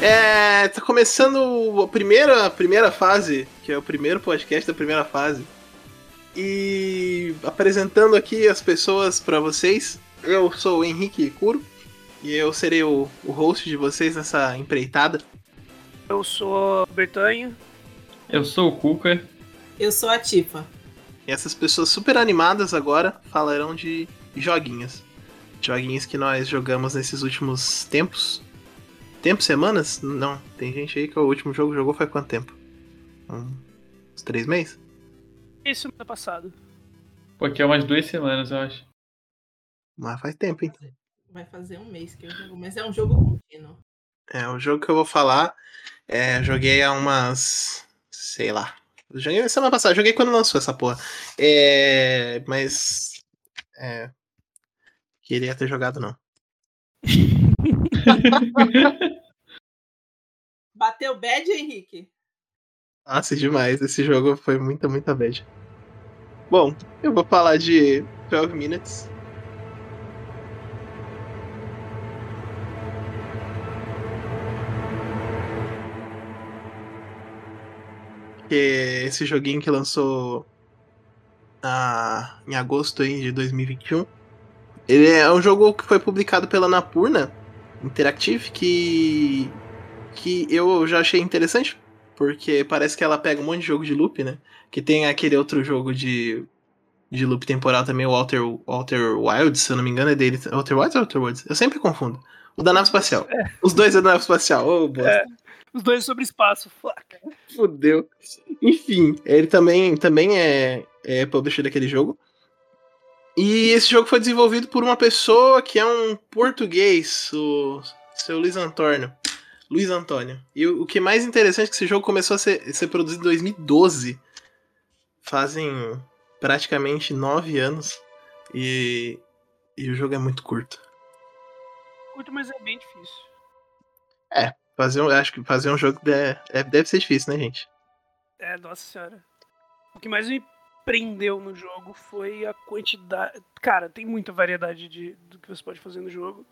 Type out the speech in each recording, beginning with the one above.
É, tá começando a primeira, a primeira fase, que é o primeiro podcast da primeira fase. E apresentando aqui as pessoas para vocês. Eu sou o Henrique Curo e eu serei o, o host de vocês nessa empreitada. Eu sou o Bertanho. Eu sou o Cuca. Eu sou a Tifa. E essas pessoas super animadas agora falarão de joguinhos. Joguinhos que nós jogamos nesses últimos tempos. Tempo, semanas? Não, tem gente aí que o último jogo jogou faz quanto tempo? Uns três meses? Isso ano passado. Pô, aqui é umas duas semanas, eu acho. Mas faz tempo, hein? Vai fazer um mês que eu jogo, mas é um jogo contínuo. É, o jogo que eu vou falar, é, joguei há umas. sei lá. Joguei semana passada, joguei quando lançou essa porra. É, mas. É, queria ter jogado, não. Bateu bad, Henrique? Nossa, demais. Esse jogo foi muita, muita bad. Bom, eu vou falar de 12 Minutes. Que é esse joguinho que lançou ah, em agosto aí, de 2021. Ele é um jogo que foi publicado pela Napurna Interactive, que, que eu já achei interessante, porque parece que ela pega um monte de jogo de loop, né? Que tem aquele outro jogo de, de loop temporal também, o Walter, Walter Wilds, se eu não me engano, é dele. Walter Wilds ou Walter Wilds? Eu sempre confundo. O da nave espacial. É. Os dois é da nave espacial. Ô, oh, bosta. É. Os dois sobre espaço. Fuck. Fudeu. Enfim, ele também, também é, é publisher daquele jogo. E esse jogo foi desenvolvido por uma pessoa que é um português, o seu Luiz Antônio. Luiz Antônio. E o, o que é mais interessante é que esse jogo começou a ser, ser produzido em 2012. Fazem praticamente nove anos. E, e o jogo é muito curto. Curto, mas é bem difícil. É, fazer um, acho que fazer um jogo deve, é, deve ser difícil, né, gente? É, nossa senhora. O que mais me prendeu no jogo foi a quantidade. Cara, tem muita variedade de, do que você pode fazer no jogo.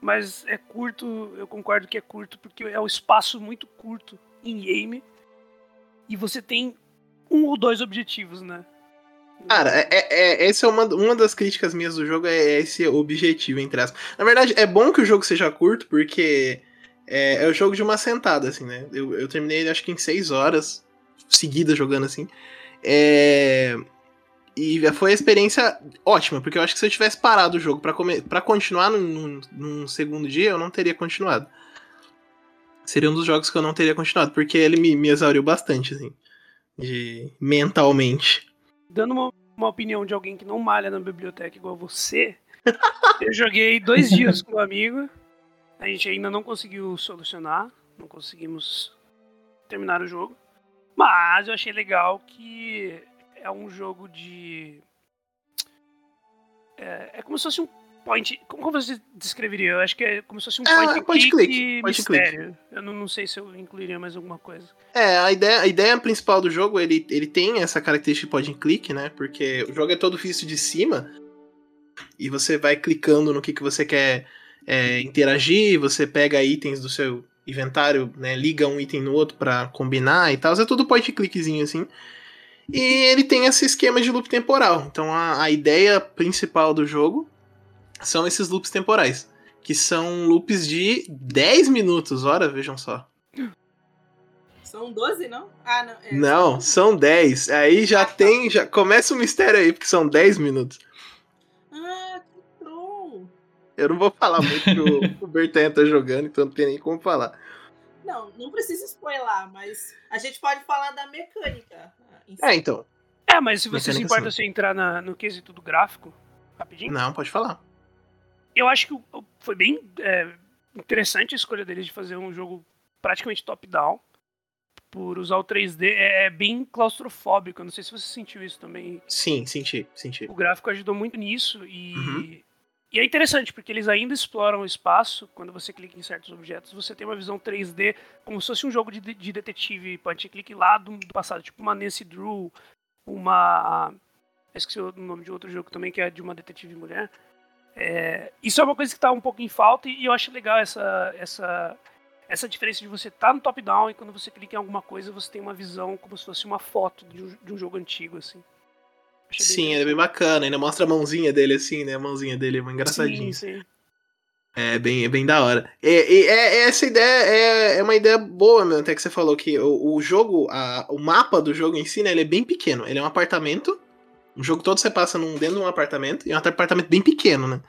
Mas é curto, eu concordo que é curto, porque é um espaço muito curto em game. E você tem um ou dois objetivos, né? Cara, é, é, é, essa é uma, uma das críticas minhas do jogo, é esse objetivo, entre aspas. Na verdade, é bom que o jogo seja curto, porque é, é o jogo de uma sentada, assim, né? Eu, eu terminei ele acho que em seis horas seguidas jogando assim. É... E foi a experiência ótima, porque eu acho que se eu tivesse parado o jogo para come... Pra continuar num, num, segundo dia, eu não teria continuado. Seria um dos jogos que eu não teria continuado, porque ele me, me exauriu bastante, assim. De... mentalmente. Dando uma, uma opinião de alguém que não malha na biblioteca igual você, eu joguei dois dias com um amigo. A gente ainda não conseguiu solucionar, não conseguimos terminar o jogo. Mas eu achei legal que é um jogo de. É, é como se fosse um point. Como você descreveria? Eu acho que é como se fosse um é, point, point click, click mistério. Click. Eu não, não, sei se eu incluiria mais alguma coisa. É, a ideia, a ideia principal do jogo, ele, ele tem essa característica de point and click, né? Porque o jogo é todo visto de cima. E você vai clicando no que, que você quer é, interagir, você pega itens do seu inventário, né, liga um item no outro para combinar e tal, é tudo point clickzinho assim. E ele tem esse esquema de loop temporal. Então a, a ideia principal do jogo são esses loops temporais, que são loops de 10 minutos, ora, vejam só. São 12, não? Ah, não. É, não, são 10. Aí já ah, tá. tem, já começa o mistério aí, porque são 10 minutos. Eu não vou falar muito que o, o Bertanha tá jogando, então não tem nem como falar. Não, não precisa spoiler, mas a gente pode falar da mecânica. É, então. É, mas se você se importa se entrar na, no quesito do gráfico, rapidinho. Não, pode falar. Eu acho que foi bem é, interessante a escolha deles de fazer um jogo praticamente top-down. Por usar o 3D, é, é bem claustrofóbico. Eu não sei se você sentiu isso também. Sim, senti, senti. O gráfico ajudou muito nisso e uhum. E é interessante, porque eles ainda exploram o espaço. Quando você clica em certos objetos, você tem uma visão 3D, como se fosse um jogo de, de detetive point click lá do, do, passado, tipo uma Nancy Drew, uma. Esqueci o nome de outro jogo também, que é de uma detetive mulher. É, isso é uma coisa que está um pouco em falta e eu acho legal essa, essa, essa diferença de você estar tá no top-down e quando você clica em alguma coisa, você tem uma visão como se fosse uma foto de um, de um jogo antigo, assim. Sim, é bem bacana. Ainda mostra a mãozinha dele assim, né? A mãozinha dele é uma engraçadinha. Sim, sim. É bem, é bem da hora. E, e, é, essa ideia é, é uma ideia boa, meu, até que você falou que o, o jogo, a, o mapa do jogo em si, né, ele é bem pequeno. Ele é um apartamento. O jogo todo você passa num, dentro de um apartamento, e é um apartamento bem pequeno, né?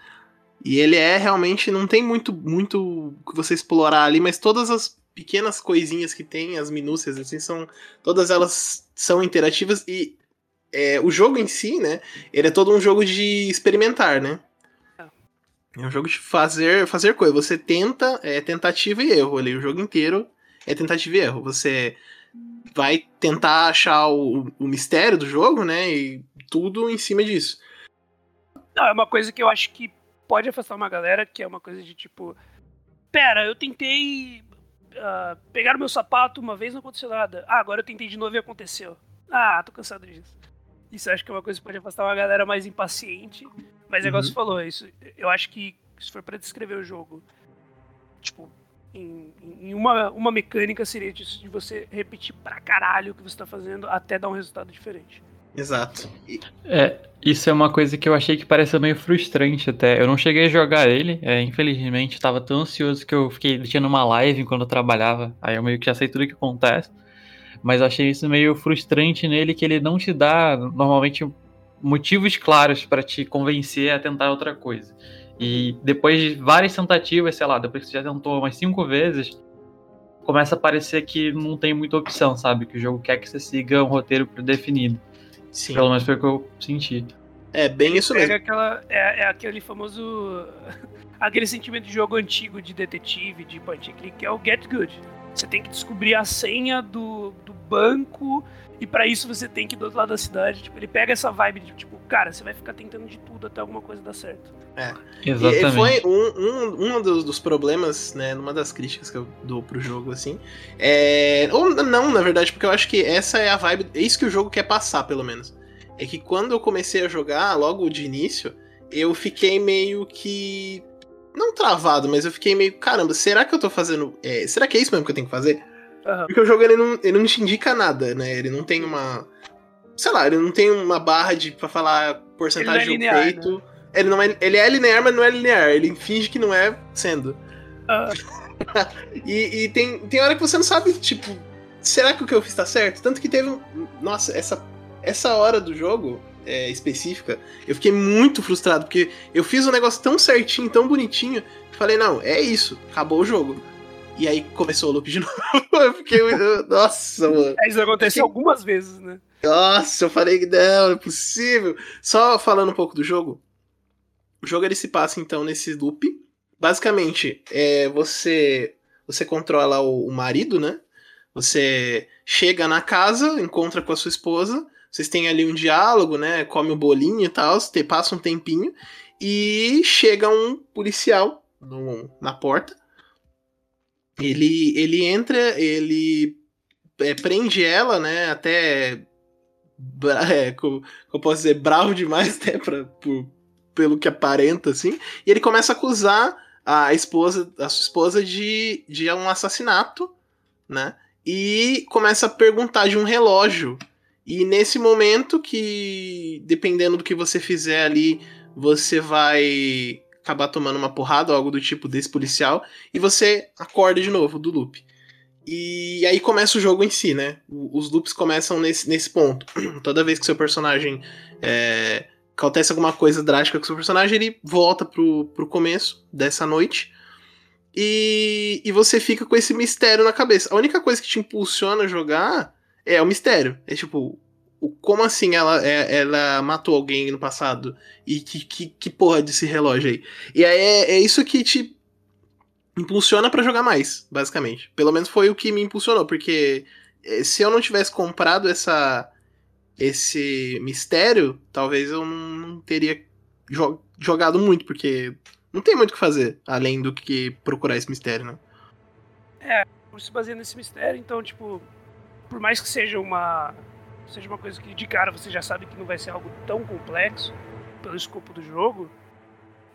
E ele é realmente. Não tem muito muito que você explorar ali, mas todas as pequenas coisinhas que tem, as minúcias, assim, são. Todas elas são interativas e é, o jogo em si, né? Ele é todo um jogo de experimentar, né? É um jogo de fazer, fazer coisa. Você tenta, é tentativa e erro ali. O jogo inteiro é tentativa e erro. Você vai tentar achar o, o mistério do jogo, né? E tudo em cima disso. Não, é uma coisa que eu acho que pode afastar uma galera, que é uma coisa de tipo. Pera, eu tentei uh, pegar o meu sapato uma vez não aconteceu nada. Ah, agora eu tentei de novo e aconteceu. Ah, tô cansado disso. Isso acho que é uma coisa que pode afastar uma galera mais impaciente. Mas é igual uhum. você falou, isso, eu acho que se for para descrever o jogo, tipo, em, em, uma, uma mecânica seria disso, de você repetir pra caralho o que você tá fazendo até dar um resultado diferente. Exato. E... É, isso é uma coisa que eu achei que parece meio frustrante até. Eu não cheguei a jogar ele, é, infelizmente, estava tão ansioso que eu fiquei tinha numa live enquanto eu trabalhava. Aí eu meio que já sei tudo o que acontece. Mas eu achei isso meio frustrante nele que ele não te dá normalmente motivos claros para te convencer a tentar outra coisa. E depois de várias tentativas, sei lá, depois que você já tentou umas cinco vezes, começa a parecer que não tem muita opção, sabe? Que o jogo quer que você siga um roteiro predefinido. Sim. Pelo menos foi o que eu senti. É bem isso mesmo. Aquela, é, é aquele famoso. aquele sentimento de jogo antigo de detetive, de point click, que é o Get Good. Você tem que descobrir a senha do, do banco e para isso você tem que ir do outro lado da cidade. Tipo, ele pega essa vibe de tipo, cara, você vai ficar tentando de tudo até alguma coisa dar certo. É. Exatamente. E foi um, um, um dos, dos, problemas, né, numa das críticas que eu dou pro jogo, assim. É... Ou não, na verdade, porque eu acho que essa é a vibe. É isso que o jogo quer passar, pelo menos. É que quando eu comecei a jogar, logo de início, eu fiquei meio que. Não travado, mas eu fiquei meio. Caramba, será que eu tô fazendo. É... Será que é isso mesmo que eu tenho que fazer? Uhum. Porque o jogo ele não, ele não te indica nada, né? Ele não tem uma. Sei lá, ele não tem uma barra de pra falar porcentagem ele é feito. Né? Ele, não é, ele é linear, mas não é linear. Ele finge que não é sendo. Uhum. e, e tem, tem hora que você não sabe, tipo, será que o que eu fiz tá certo? Tanto que teve. Nossa, essa, essa hora do jogo é, específica, eu fiquei muito frustrado, porque eu fiz um negócio tão certinho, tão bonitinho, que falei, não, é isso, acabou o jogo. E aí começou o loop de novo. eu fiquei. Nossa, mano. Isso aconteceu algumas vezes, né? Nossa, eu falei que não, não é possível. Só falando um pouco do jogo. O jogo ele se passa então nesse loop. Basicamente, é, você você controla o, o marido, né? Você chega na casa, encontra com a sua esposa, vocês têm ali um diálogo, né? Come o bolinho e tal, você passa um tempinho e chega um policial no, na porta ele, ele entra, ele é, prende ela, né? Até. É, como, eu posso dizer, bravo demais, até pra, por, pelo que aparenta, assim. E ele começa a acusar a esposa, a sua esposa de, de um assassinato, né? E começa a perguntar de um relógio. E nesse momento que, dependendo do que você fizer ali, você vai acabar tomando uma porrada ou algo do tipo desse policial, e você acorda de novo do loop. E aí começa o jogo em si, né? Os loops começam nesse, nesse ponto. Toda vez que seu personagem é, acontece alguma coisa drástica com seu personagem, ele volta pro, pro começo dessa noite. E, e você fica com esse mistério na cabeça. A única coisa que te impulsiona a jogar é o mistério. É tipo, como assim ela, é, ela matou alguém no passado? E que, que, que porra desse relógio aí? E aí é, é isso que te impulsiona para jogar mais, basicamente. Pelo menos foi o que me impulsionou, porque eh, se eu não tivesse comprado essa esse mistério, talvez eu não teria jo jogado muito, porque não tem muito o que fazer além do que procurar esse mistério, né? É, se baseia nesse mistério, então, tipo, por mais que seja uma seja uma coisa que de cara você já sabe que não vai ser algo tão complexo pelo escopo do jogo,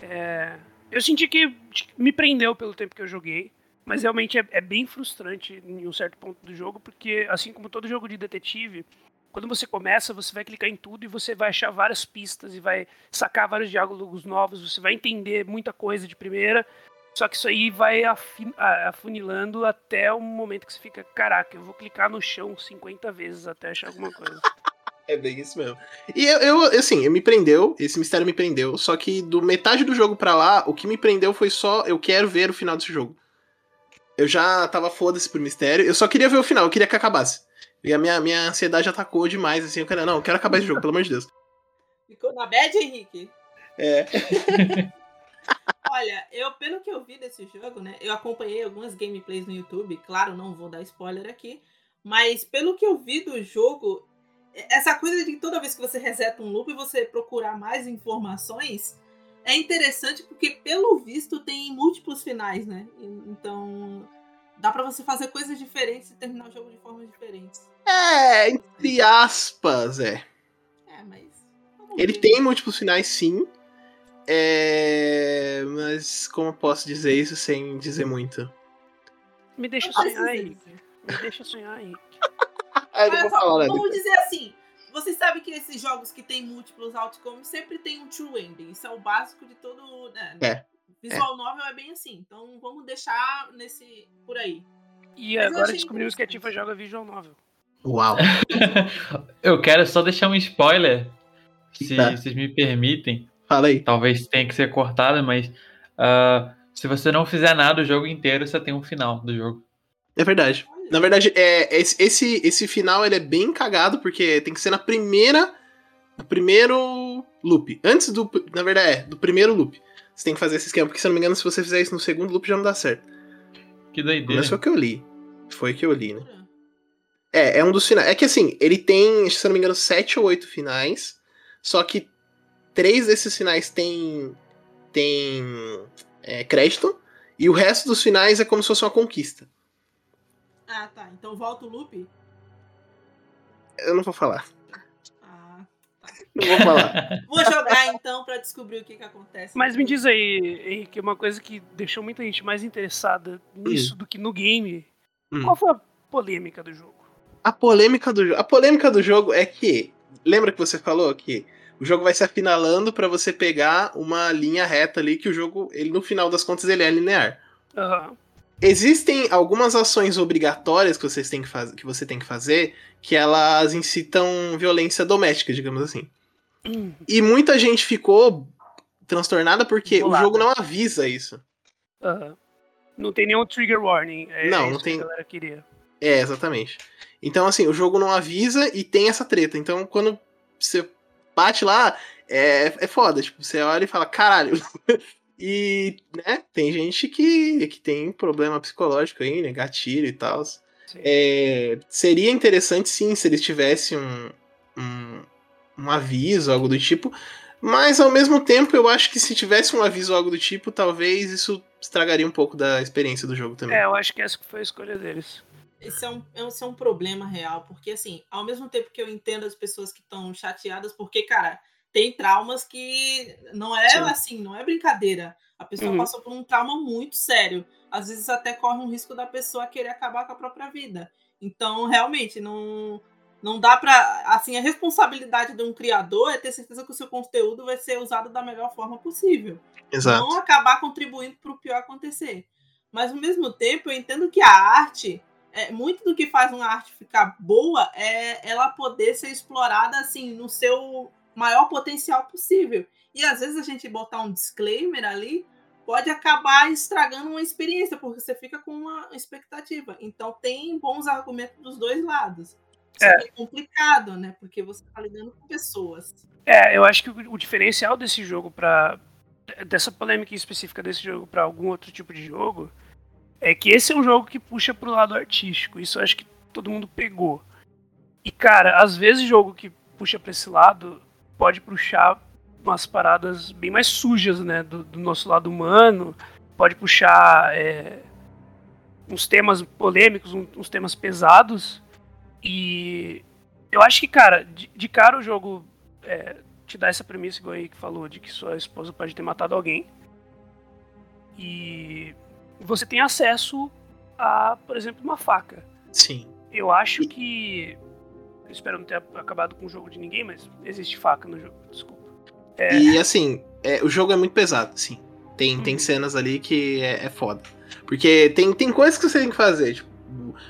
é... eu senti que me prendeu pelo tempo que eu joguei. Mas realmente é, é, bem frustrante em um certo ponto do jogo, porque assim como todo jogo de detetive, quando você começa, você vai clicar em tudo e você vai achar várias pistas e vai sacar vários diálogos novos, você vai entender muita coisa de primeira, só que isso aí vai afunilando até o momento que você fica, caraca, eu vou clicar no chão 50 vezes até achar alguma coisa. É bem isso mesmo. E eu, eu, assim, me prendeu, esse mistério me prendeu, só que do metade do jogo pra lá, o que me prendeu foi só, eu quero ver o final desse jogo. Eu já tava foda-se pro mistério, eu só queria ver o final, eu queria que acabasse. E a minha, minha ansiedade atacou demais, assim, eu quero, não, eu quero acabar esse jogo, pelo amor de Deus. Ficou na bad, Henrique? É. Olha, eu, pelo que eu vi desse jogo, né? Eu acompanhei algumas gameplays no YouTube, claro, não vou dar spoiler aqui. Mas pelo que eu vi do jogo, essa coisa de toda vez que você reseta um loop e você procurar mais informações é interessante porque, pelo visto, tem múltiplos finais, né? Então dá para você fazer coisas diferentes e terminar o jogo de formas diferentes. É, entre aspas, é. É, mas. Ele tem múltiplos finais, sim. É... Mas como eu posso dizer isso sem dizer muito? Me deixa sonhar, Henrique. Me deixa sonhar, Henrique. ah, eu vou falar, vamos dizer assim. Vocês sabem que esses jogos que tem múltiplos outcomes sempre tem um true ending. Isso é o básico de todo. Né? É. Visual é. novel é bem assim. Então vamos deixar nesse. por aí. E Mas agora descobrimos que a Tifa joga visual novel. Uau! eu quero só deixar um spoiler. Se tá. vocês me permitem. Fala aí. Talvez tenha que ser cortado, mas uh, se você não fizer nada o jogo inteiro, você tem um final do jogo. É verdade. Na verdade, é, esse, esse final ele é bem cagado, porque tem que ser na primeira. No primeiro loop. Antes do. Na verdade, é, do primeiro loop. Você tem que fazer esse esquema, porque se não me engano, se você fizer isso no segundo loop, já não dá certo. Que doideira. Mas foi o que eu li. Foi o que eu li, né? É, é um dos finais. É que assim, ele tem, se não me engano, sete ou oito finais. Só que três desses finais tem, tem é, crédito, e o resto dos finais é como se fosse uma conquista. Ah, tá. Então volta o loop? Eu não vou falar. Ah, tá. Não vou falar. vou jogar então para descobrir o que, que acontece. Mas me diz aí, Henrique, uma coisa que deixou muita gente mais interessada nisso hum. do que no game. Hum. Qual foi a polêmica do jogo? A polêmica do jogo. A polêmica do jogo é que. Lembra que você falou que o jogo vai se afinalando para você pegar uma linha reta ali que o jogo, ele no final das contas, ele é linear. Uhum. Existem algumas ações obrigatórias que, vocês têm que, faz, que você tem que fazer que elas incitam violência doméstica, digamos assim. Uhum. E muita gente ficou transtornada porque o jogo não avisa isso. Uhum. Não tem nenhum trigger warning. É não, não tem. Que a galera queria. É, exatamente. Então, assim, o jogo não avisa e tem essa treta. Então, quando você bate lá, é, é foda. Tipo, você olha e fala, caralho. e, né, tem gente que, que tem problema psicológico aí, né? Gatilho e tal. É, seria interessante, sim, se eles tivessem um, um, um aviso, algo do tipo. Mas ao mesmo tempo, eu acho que se tivesse um aviso algo do tipo, talvez isso estragaria um pouco da experiência do jogo também. É, eu acho que essa foi a escolha deles. Esse é, um, esse é um problema real, porque assim, ao mesmo tempo que eu entendo as pessoas que estão chateadas, porque, cara, tem traumas que não é Sim. assim, não é brincadeira. A pessoa uhum. passou por um trauma muito sério. Às vezes até corre um risco da pessoa querer acabar com a própria vida. Então, realmente, não, não dá para Assim, a responsabilidade de um criador é ter certeza que o seu conteúdo vai ser usado da melhor forma possível. Exato. Não acabar contribuindo para o pior acontecer. Mas, ao mesmo tempo, eu entendo que a arte é, muito do que faz uma arte ficar boa é ela poder ser explorada assim no seu maior potencial possível. E às vezes a gente botar um disclaimer ali pode acabar estragando uma experiência, porque você fica com uma expectativa. Então tem bons argumentos dos dois lados. Isso é. é complicado, né? Porque você está lidando com pessoas. É, eu acho que o, o diferencial desse jogo para dessa polêmica específica desse jogo para algum outro tipo de jogo é que esse é um jogo que puxa pro lado artístico. Isso acho que todo mundo pegou. E, cara, às vezes jogo que puxa pra esse lado pode puxar umas paradas bem mais sujas, né? Do, do nosso lado humano. Pode puxar é, uns temas polêmicos, uns temas pesados. E eu acho que, cara, de, de cara o jogo é, te dá essa premissa, igual aí que falou, de que sua esposa pode ter matado alguém. E você tem acesso a, por exemplo, uma faca. Sim. Eu acho que. Eu espero não ter acabado com o jogo de ninguém, mas existe faca no jogo, desculpa. É... E assim, é, o jogo é muito pesado, sim. Tem, tem Uhum. cenas ali que é, é foda. Porque tem, tem coisas que você tem que fazer. Tipo,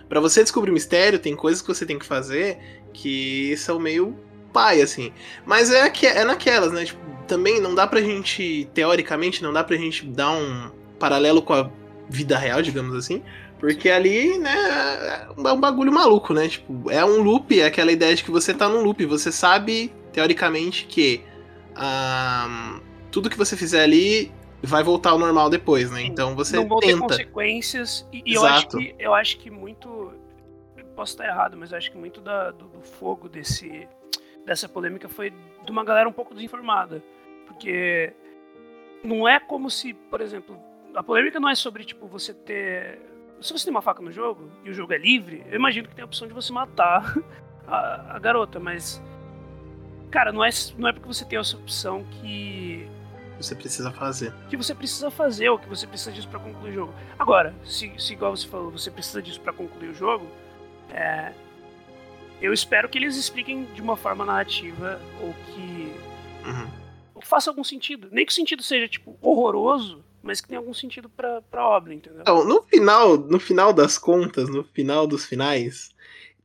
pra você descobrir o mistério, tem coisas que você tem que fazer que são meio pai, assim. Mas é, que, é naquelas, né? Tipo, também não dá pra gente, teoricamente, não dá pra gente dar um paralelo com a vida real, digamos assim. Porque ali, né, é um bagulho maluco, né? Tipo, é um loop, é aquela ideia de que você tá num loop. Você sabe, teoricamente, que tudo que você fizer ali vai voltar ao normal depois, né? Então você não vão ter tenta. consequências. E, e eu, acho que, eu acho que muito. Posso estar errado, mas eu acho que muito da- do, do fogo desse, dessa polêmica foi de uma galera um pouco desinformada. Porque não é como se, por exemplo, a polêmica não é sobre tipo você ter. Se você tem uma faca no jogo e o jogo é livre, eu imagino que tem a opção de você matar a, a garota, mas. Cara, não é, não é porque você tem essa opção que Você precisa fazer. que você precisa fazer ou que você precisa disso pra concluir o jogo. Agora, se, se igual você falou, você precisa disso pra concluir o jogo, é, eu espero que eles expliquem de uma forma narrativa ou que Uhum. ou faça algum sentido. Nem que o sentido seja tipo horroroso, mas que tenha algum sentido pra, pra obra, entendeu? Então, no final, no final das contas, no final dos finais,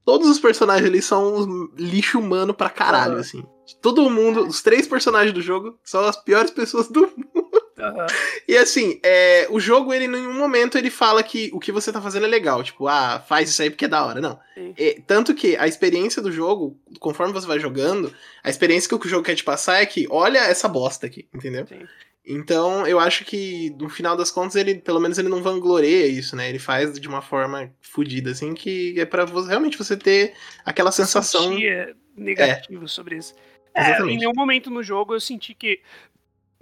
todos os personagens ali são um lixo humano pra caralho, assim. Todo mundo, os três personagens do jogo são as piores pessoas do mundo. Aham. E assim, é, o jogo, ele, em nenhum momento, ele fala que o que você tá fazendo é legal. Tipo, ah, faz isso aí porque é da hora. Não. É, tanto que a experiência do jogo, conforme você vai jogando, a experiência que o jogo quer te passar é que, olha essa bosta aqui, entendeu? Sim. Então, eu acho que, no final das contas, ele, pelo menos, ele não vangloreia isso, né? Ele faz de uma forma fodida, assim, que é pra você, realmente você ter aquela sensação. sentia negativo sobre isso. É, em nenhum momento no jogo eu senti que,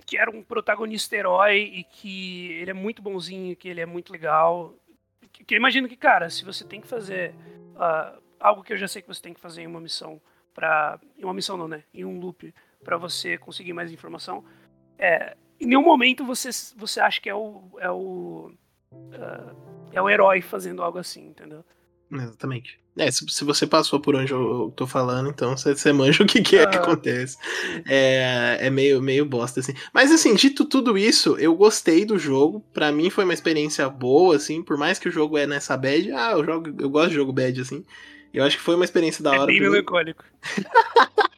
que era um protagonista herói e que ele é muito bonzinho, que ele é muito legal. Que, que eu imagino que, cara, se você tem que fazer ah, algo que eu já sei que você tem que fazer em uma missão para em uma missão não, né? Em um loop para você conseguir mais informação, é, em nenhum momento você você acha que é o é o ah, é o herói fazendo algo assim, entendeu? Exatamente. É, se, se você passou por onde eu, eu tô falando, então você, você manja o que, que é que Ah. acontece. É, é meio, meio bosta, assim. Mas, assim, dito tudo isso, eu gostei do jogo. Pra mim foi uma experiência boa, assim. Por mais que o jogo é nessa bad. Ah, eu, jogo, eu gosto de jogo bad, assim. Eu acho que foi uma experiência da É hora. bem pra mim. melancólico.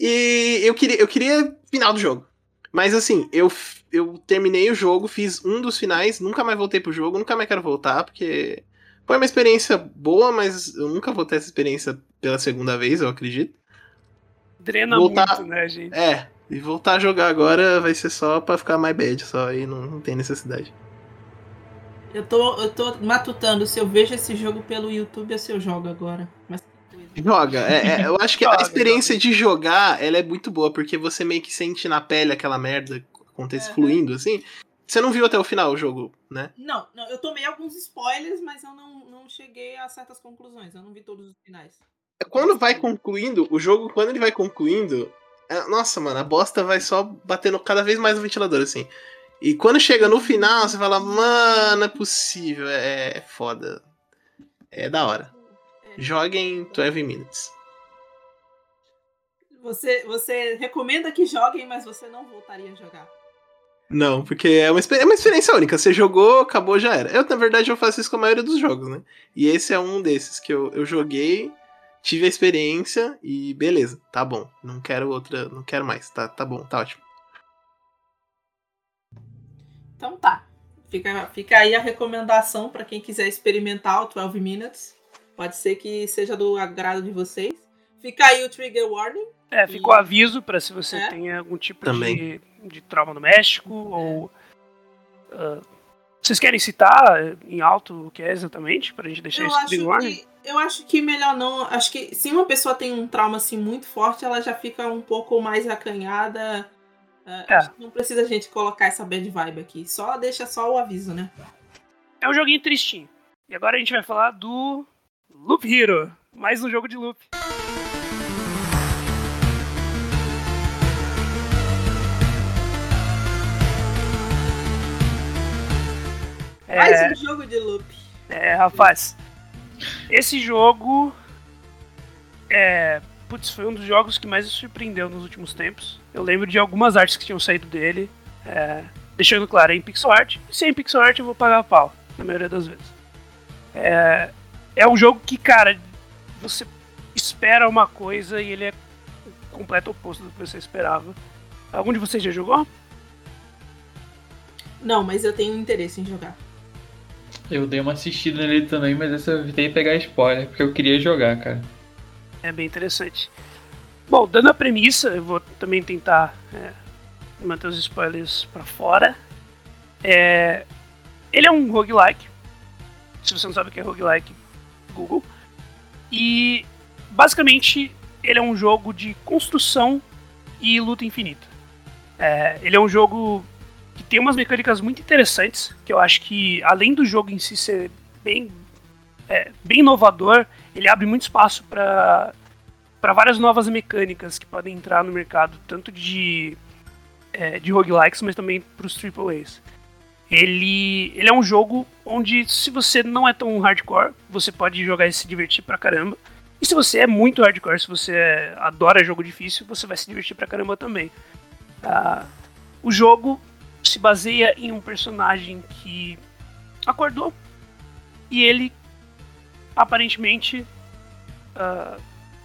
E eu queria, eu queria final do jogo. Mas assim, eu, eu terminei o jogo, fiz um dos finais, nunca mais voltei pro jogo, nunca mais quero voltar, porque foi uma experiência boa, mas eu nunca vou ter essa experiência pela segunda vez, eu acredito. Drena Voltar- muito, né, gente? É, e voltar a jogar agora vai ser só pra ficar mais bad, só aí não, não tem necessidade. Eu tô, eu tô matutando se eu vejo esse jogo pelo YouTube ou se eu jogo agora. Mas. Joga, é, é, eu acho que a experiência de jogar, ela é muito boa, porque você meio que sente na pele aquela merda acontece fluindo, assim. Você não viu até o final o jogo, né? Não, não, eu tomei alguns spoilers, mas eu não, não cheguei a certas conclusões. Eu não vi todos os finais. Quando vai concluindo, o jogo, quando ele vai concluindo, é- nossa, mano, a bosta vai só batendo cada vez mais no ventilador, assim. E quando chega no final, você fala, mano, é possível, é, é foda. É da hora. Joguem 12 Minutes. Você, você recomenda que joguem, mas você não voltaria a jogar. Não, porque é uma, é uma experiência única. Você jogou, acabou, já era. Eu, na verdade, eu faço isso com a maioria dos jogos, né? E esse é um desses que eu, eu joguei, tive a experiência e beleza, tá bom. Não quero outra, não quero mais. Tá, tá bom, tá ótimo. Então tá. Fica, fica aí a recomendação para quem quiser experimentar o 12 Minutes. Pode ser que seja do agrado de vocês. Fica aí o trigger warning. É, fica o aviso pra se você É. tem algum tipo Também. de, de trauma doméstico ou. ah, vocês querem citar em alto o que é exatamente? Pra gente deixar Eu isso trigger warning? que, eu acho que melhor não. Acho que se uma pessoa tem um trauma assim muito forte, ela já fica um pouco mais acanhada. Ah, É. acho que não precisa a gente colocar essa bad vibe aqui. Só deixa só o aviso, né? É um joguinho tristinho. E agora a gente vai falar do Loop Hero. Mais um jogo de loop. Mais É, um jogo de loop. é, rapaz. Esse jogo. É. Putz, foi um dos jogos que mais me surpreendeu nos últimos tempos. Eu lembro de algumas artes que tinham saído dele. é, deixando claro, é em pixel art. E sem pixel art eu vou pagar pau, na maioria das vezes. É, é um jogo que, cara, você espera uma coisa e ele é o completo oposto do que você esperava. Algum de vocês já jogou? Não, mas eu tenho interesse em jogar. Eu dei uma assistida nele também, mas essa eu evitei pegar spoiler, porque eu queria jogar, cara. É bem interessante. Bom, dando a premissa, eu vou também tentar é, manter os spoilers pra fora. É, ele é um roguelike. Se você não sabe o que é roguelike, Google. E basicamente ele é um jogo de construção e luta infinita. É, ele é um jogo que tem umas mecânicas muito interessantes, que eu acho que além do jogo em si ser bem, é, bem inovador, ele abre muito espaço para para várias novas mecânicas que podem entrar no mercado, tanto de é, de roguelikes, mas também para os AAAs. Ele, ele é um jogo onde, se você não é tão hardcore, você pode jogar e se divertir pra caramba. E se você é muito hardcore, se você adora jogo difícil, você vai se divertir pra caramba também. Ah, o jogo se baseia em um personagem que acordou e ele aparentemente ah,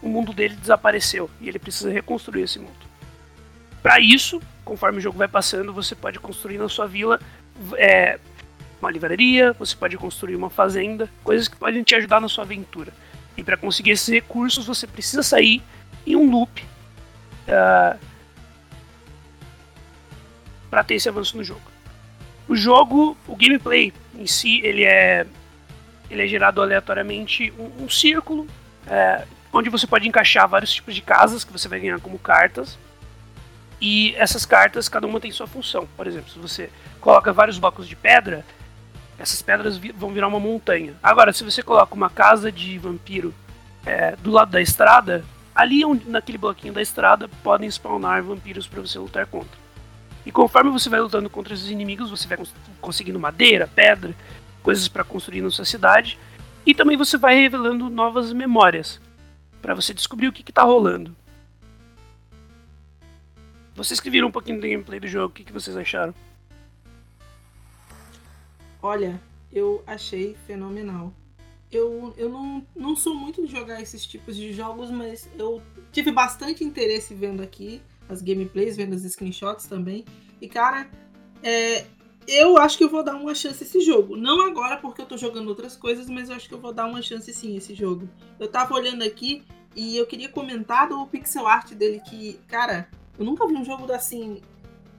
o mundo dele desapareceu e ele precisa reconstruir esse mundo. Para isso, conforme o jogo vai passando, você pode construir na sua vila é, uma livraria, você pode construir uma fazenda, coisas que podem te ajudar na sua aventura. E para conseguir esses recursos, você precisa sair em um loop uh, para ter esse avanço no jogo. O jogo, o gameplay em si, ele é ele é gerado aleatoriamente um, um círculo é, onde você pode encaixar vários tipos de casas que você vai ganhar como cartas. E essas cartas, cada uma tem sua função. Por exemplo, se você coloca vários blocos de pedra, essas pedras vão virar uma montanha. Agora, se você coloca uma casa de vampiro é, do lado da estrada, ali onde, naquele bloquinho da estrada podem spawnar vampiros para você lutar contra. E conforme você vai lutando contra esses inimigos, você vai cons conseguindo madeira, pedra, coisas para construir na sua cidade. E também você vai revelando novas memórias para você descobrir o que está rolando. Vocês que viram um pouquinho do gameplay do jogo, o que, que vocês acharam? Olha, eu achei fenomenal. Eu, eu não, não sou muito de jogar esses tipos de jogos, mas eu tive bastante interesse vendo aqui as gameplays, vendo as screenshots também. E cara, é, eu acho que eu vou dar uma chance a esse jogo. Não agora porque eu tô jogando outras coisas, mas eu acho que eu vou dar uma chance sim a esse jogo. Eu tava olhando aqui e eu queria comentar do pixel art dele que, cara, eu nunca vi um jogo assim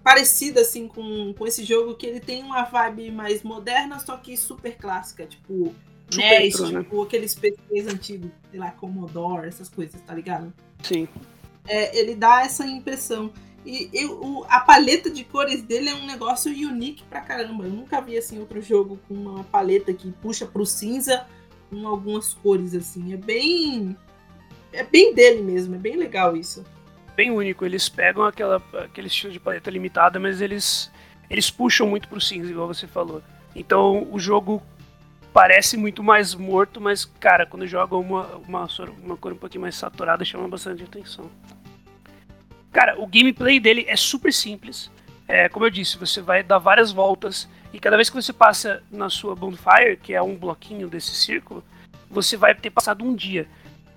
parecido assim com, com esse jogo que ele tem uma vibe mais moderna, só que super clássica, tipo Super NES, né? tipo aqueles PCs antigos, sei lá, Commodore, essas coisas, tá ligado? Sim. É, ele dá essa impressão. E eu, o- a paleta de cores dele é um negócio unique pra caramba. Eu nunca vi assim outro jogo com uma paleta que puxa pro cinza com algumas cores assim. É bem é bem dele mesmo, é bem legal isso. Bem único. Eles pegam aquela, aquele estilo de paleta limitada, mas eles, eles puxam muito pro cinza, igual você falou. Então o jogo parece muito mais morto, mas, cara, quando joga uma, uma, uma cor um pouquinho mais saturada, chama bastante atenção. Cara, o gameplay dele é super simples. É, como eu disse, você vai dar várias voltas e cada vez que você passa na sua bonfire, que é um bloquinho desse círculo, você vai ter passado um dia.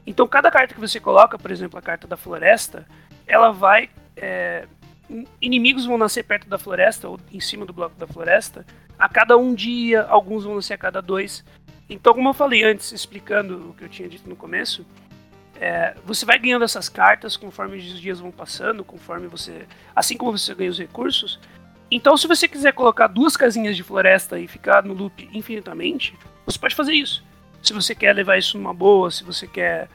Então, cada carta que você coloca, por exemplo, a carta da floresta, ela vai. é, in- inimigos vão nascer perto da floresta ou em cima do bloco da floresta a cada um dia, alguns vão nascer a cada dois. Então, como eu falei antes, explicando o que eu tinha dito no começo, é, você vai ganhando essas cartas conforme os dias vão passando, conforme você. Assim como você ganha os recursos. Então, se você quiser colocar duas casinhas de floresta e ficar no loop infinitamente, você pode fazer isso. Se você quer levar isso numa boa, se você quer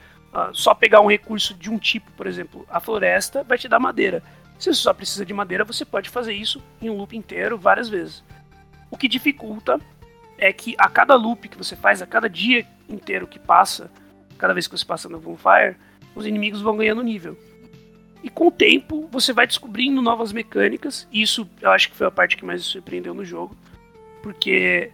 só pegar um recurso de um tipo, por exemplo, a floresta vai te dar madeira. Se você só precisa de madeira, você pode fazer isso em um loop inteiro várias vezes. O que dificulta é que a cada loop que você faz, a cada dia inteiro que passa, cada vez que você passa no Bonfire, os inimigos vão ganhando nível. E com o tempo, você vai descobrindo novas mecânicas, e isso eu acho que foi a parte que mais me surpreendeu no jogo, porque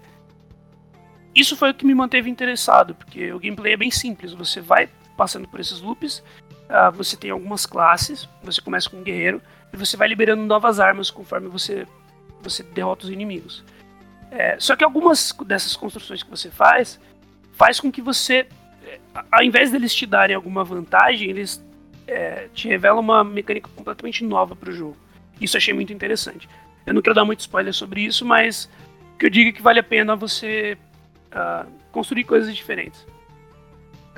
isso foi o que me manteve interessado, porque o gameplay é bem simples. Você vai passando por esses loops, uh, você tem algumas classes, você começa com um guerreiro, e você vai liberando novas armas conforme você, você derrota os inimigos. É, só que algumas dessas construções que você faz, faz com que você, é, ao invés deles te darem alguma vantagem, eles é, te revelam uma mecânica completamente nova para o jogo. Isso achei muito interessante. Eu não quero dar muito spoiler sobre isso, mas que eu digo é que vale a pena você uh, construir coisas diferentes.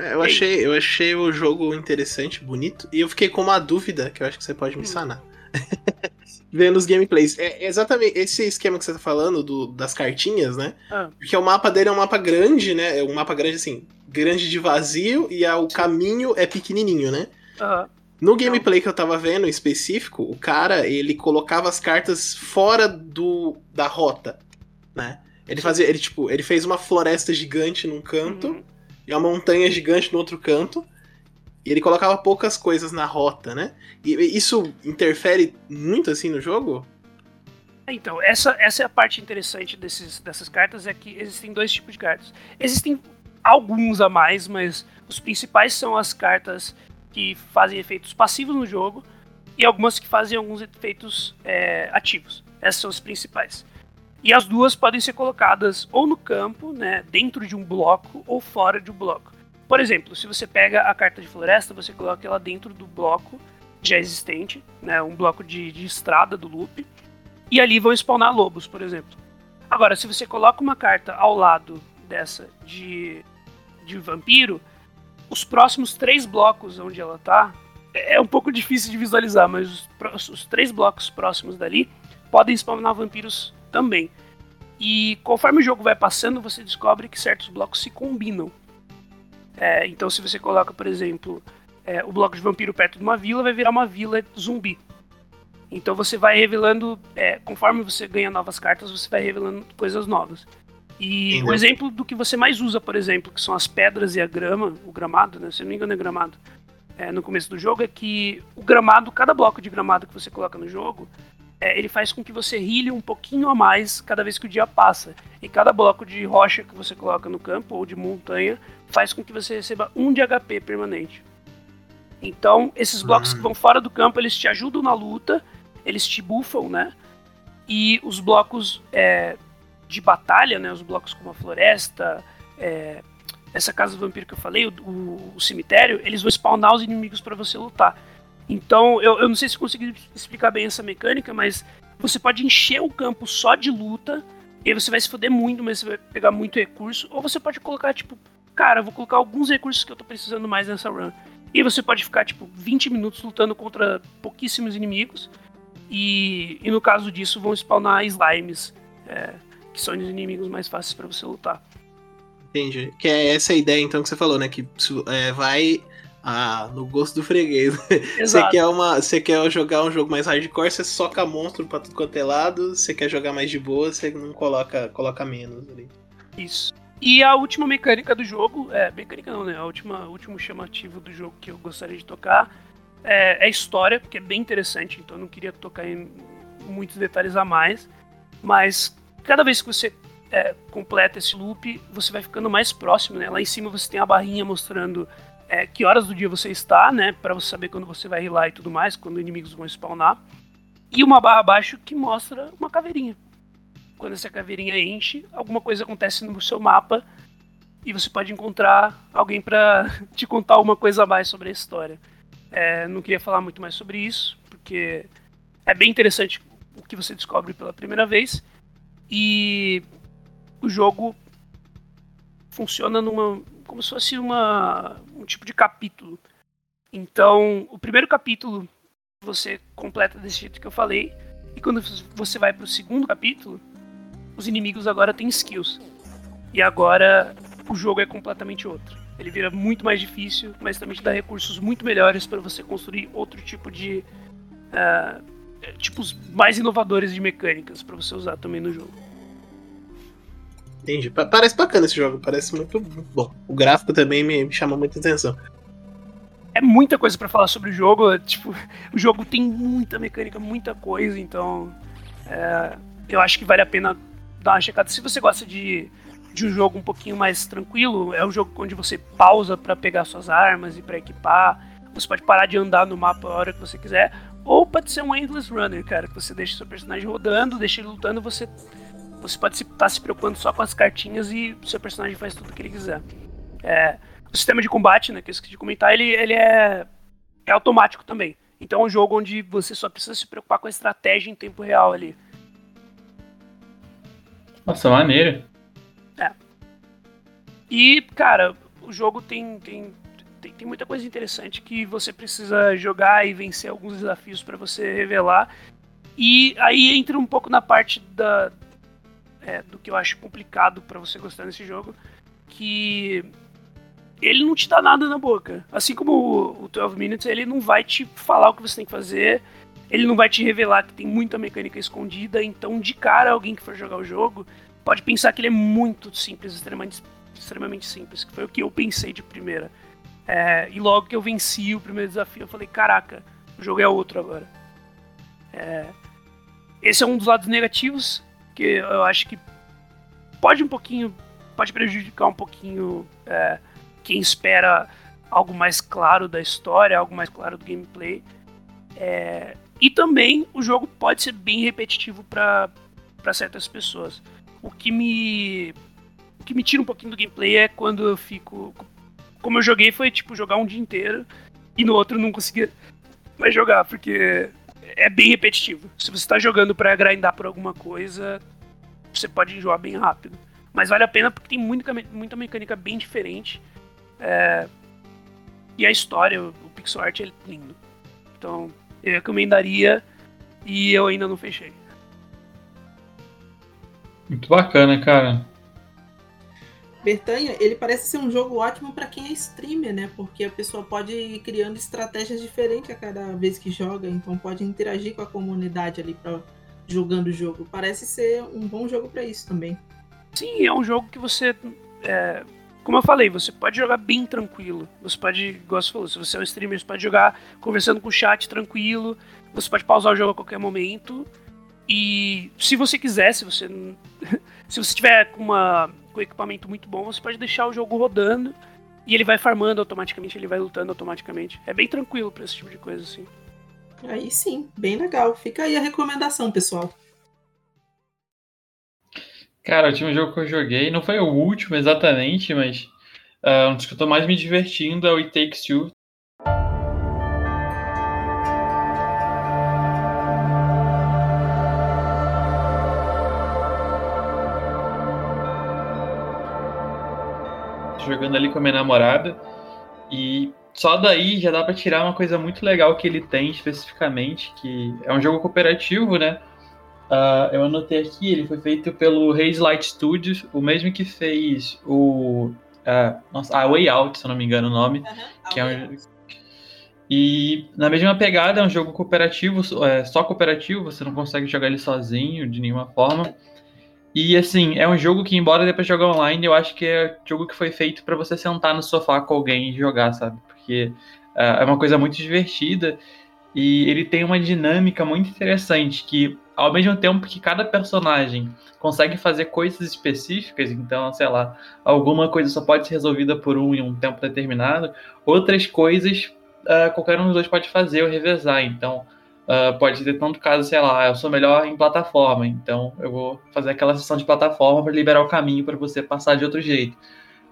É, eu, achei, eu achei o jogo interessante, bonito, e eu fiquei com uma dúvida que eu acho que você pode me hum. sanar. Vendo os gameplays. É exatamente esse esquema que você tá falando do, das cartinhas, né? Ah. Porque o mapa dele é um mapa grande, né? É um mapa grande, assim, grande de vazio, e a, o caminho é pequenininho, né? No gameplay que eu tava vendo em específico, o cara, ele colocava as cartas fora do da rota, né? Ele fazia, ele tipo, ele fez uma floresta gigante num canto uhum. E uma montanha gigante no outro canto. E ele colocava poucas coisas na rota, né? E isso interfere muito assim no jogo? Então, essa, essa é a parte interessante desses, dessas cartas, é que existem dois tipos de cartas. Existem alguns a mais, mas os principais são as cartas que fazem efeitos passivos no jogo e algumas que fazem alguns efeitos é, ativos. Essas são as principais. E as duas podem ser colocadas ou no campo, né, dentro de um bloco, ou fora de um bloco. Por exemplo, se você pega a carta de floresta, você coloca ela dentro do bloco já existente, né, um bloco de, de estrada do loop, e ali vão spawnar lobos, por exemplo. Agora, se você coloca uma carta ao lado dessa de, de vampiro, os próximos três blocos onde ela tá é um pouco difícil de visualizar, mas os, os três blocos próximos dali podem spawnar vampiros também. E conforme o jogo vai passando, você descobre que certos blocos se combinam. É, então, se você coloca, por exemplo, é, o bloco de vampiro perto de uma vila, vai virar uma vila zumbi. Então, você vai revelando, é, conforme você ganha novas cartas, você vai revelando coisas novas. E o exemplo do que você mais usa, por exemplo, que são as pedras e a grama, o gramado, né? Se não me engano, é gramado. É, no começo do jogo é que o gramado, cada bloco de gramado que você coloca no jogo, é, ele faz com que você rile um pouquinho a mais cada vez que o dia passa. E cada bloco de rocha que você coloca no campo ou de montanha faz com que você receba um de HP permanente. Então, esses blocos que vão fora do campo, eles te ajudam na luta, eles te buffam, né? E os blocos é, de batalha, né? Os blocos como a floresta, é, essa casa do vampiro que eu falei, o, o, o cemitério, eles vão spawnar os inimigos para você lutar. Então, eu, eu não sei se consegui explicar bem essa mecânica, mas você pode encher o campo só de luta, e aí você vai se foder muito, mas você vai pegar muito recurso, ou você pode colocar, tipo, cara, vou colocar alguns recursos que eu tô precisando mais nessa run. E você pode ficar, tipo, 20 minutos lutando contra pouquíssimos inimigos, e, e no caso disso vão spawnar slimes, é, que são os inimigos mais fáceis para você lutar. Entendi. Que é essa ideia, então, que você falou, né? Que é, vai ah, no gosto do freguês. Você quer, uma, você quer jogar um jogo mais hardcore, você soca monstro pra tudo quanto é lado. Você quer jogar mais de boa, você não coloca, coloca menos ali. Isso. E a última mecânica do jogo, é, mecânica não, né? A última, o último chamativo do jogo que eu gostaria de tocar é, é a história, porque é bem interessante, então eu não queria tocar em muitos detalhes a mais. Mas cada vez que você é, completa esse loop, você vai ficando mais próximo, né? Lá em cima você tem a barrinha mostrando é, que horas do dia você está, né? Para você saber quando você vai rilar e tudo mais, quando inimigos vão spawnar. E uma barra abaixo que mostra uma caveirinha. Quando essa caveirinha enche, alguma coisa acontece no seu mapa e você pode encontrar alguém para te contar alguma coisa a mais sobre a história. É, não queria falar muito mais sobre isso, porque é bem interessante o que você descobre pela primeira vez. E o jogo funciona numa, como se fosse uma, um tipo de capítulo. Então, o primeiro capítulo você completa desse jeito que eu falei, e quando você vai para o segundo capítulo, os inimigos agora têm skills. E agora o jogo é completamente outro. Ele vira muito mais difícil, mas também te dá recursos muito melhores para você construir outro tipo de. Uh, tipos mais inovadores de mecânicas para você usar também no jogo. Entendi. Parece bacana esse jogo, parece muito bom. O gráfico também me, me chama muita atenção. É muita coisa para falar sobre o jogo. Tipo, o jogo tem muita mecânica, muita coisa, então é, eu acho que vale a pena dar uma checada. Se você gosta de de um jogo um pouquinho mais tranquilo, é um jogo onde você pausa para pegar suas armas e para equipar. Você pode parar de andar no mapa a hora que você quiser. Ou pode ser um Endless Runner, cara, que você deixa seu personagem rodando, deixa ele lutando, você, você pode estar se, tá se preocupando só com as cartinhas e seu personagem faz tudo o que ele quiser. É, o sistema de combate, né, que eu esqueci de comentar, ele, ele é, é automático também. Então é um jogo onde você só precisa se preocupar com a estratégia em tempo real ali. Nossa, maneiro. É. E, cara, o jogo tem, tem, tem, tem muita coisa interessante que você precisa jogar e vencer alguns desafios para você revelar. E aí entra um pouco na parte da, é, do que eu acho complicado para você gostar desse jogo, que ele não te dá nada na boca. Assim como o, o 12 Minutes, ele não vai te falar o que você tem que fazer, ele não vai te revelar que tem muita mecânica escondida, então de cara alguém que for jogar o jogo pode pensar que ele é muito simples, extremamente, extremamente simples, que foi o que eu pensei de primeira. É, e logo que eu venci o primeiro desafio, eu falei, caraca, o jogo é outro agora. É, esse é um dos lados negativos, que eu acho que pode um pouquinho, pode prejudicar um pouquinho é, quem espera algo mais claro da história, algo mais claro do gameplay. É, e também o jogo pode ser bem repetitivo para certas pessoas. O que me o que me tira um pouquinho do gameplay é quando eu fico como eu joguei foi tipo jogar um dia inteiro e no outro não conseguia mais jogar porque é bem repetitivo. Se você está jogando para grindar por alguma coisa, você pode enjoar bem rápido. Mas vale a pena porque tem muita, muita mecânica bem diferente. É... E a história, o pixel art é lindo. Então, eu recomendaria e eu ainda não fechei. Muito bacana, cara. Bertanha, ele parece ser um jogo ótimo para quem é streamer, né? Porque a pessoa pode ir criando estratégias diferentes a cada vez que joga, então pode interagir com a comunidade ali para jogando o jogo. Parece ser um bom jogo para isso também. Sim, é um jogo que você é, como eu falei, você pode jogar bem tranquilo. Você pode, igual você falou, se você é um streamer, você pode jogar conversando com o chat tranquilo. Você pode pausar o jogo a qualquer momento. E se você quiser, se você se você tiver com, uma, com um equipamento muito bom, você pode deixar o jogo rodando e ele vai farmando automaticamente, ele vai lutando automaticamente. É bem tranquilo para esse tipo de coisa assim. Aí sim, bem legal. Fica aí a recomendação, pessoal. Cara, o último jogo que eu joguei, não foi o último exatamente, mas uh, um dos que eu tô mais me divertindo é o It Takes Two. Jogando ali com a minha namorada e só daí já dá para tirar uma coisa muito legal que ele tem especificamente, que é um jogo cooperativo, né? Uh, eu anotei aqui, ele foi feito pelo Haze Light Studios, o mesmo que fez o. Uh, nossa, a Way Out, se eu não me engano o nome. que é um, e na mesma pegada, é um jogo cooperativo, é, só cooperativo, você não consegue jogar ele sozinho de nenhuma forma. E assim, é um jogo que, embora dê pra jogar online, eu acho que é um jogo que foi feito para você sentar no sofá com alguém e jogar, sabe? Porque uh, é uma coisa muito divertida e ele tem uma dinâmica muito interessante que ao mesmo tempo que cada personagem consegue fazer coisas específicas, então, sei lá, alguma coisa só pode ser resolvida por um em um tempo determinado, outras coisas uh, qualquer um dos dois pode fazer ou revezar. Então, uh, pode ter tanto caso, sei lá, eu sou melhor em plataforma, então eu vou fazer aquela sessão de plataforma para liberar o caminho para você passar de outro jeito.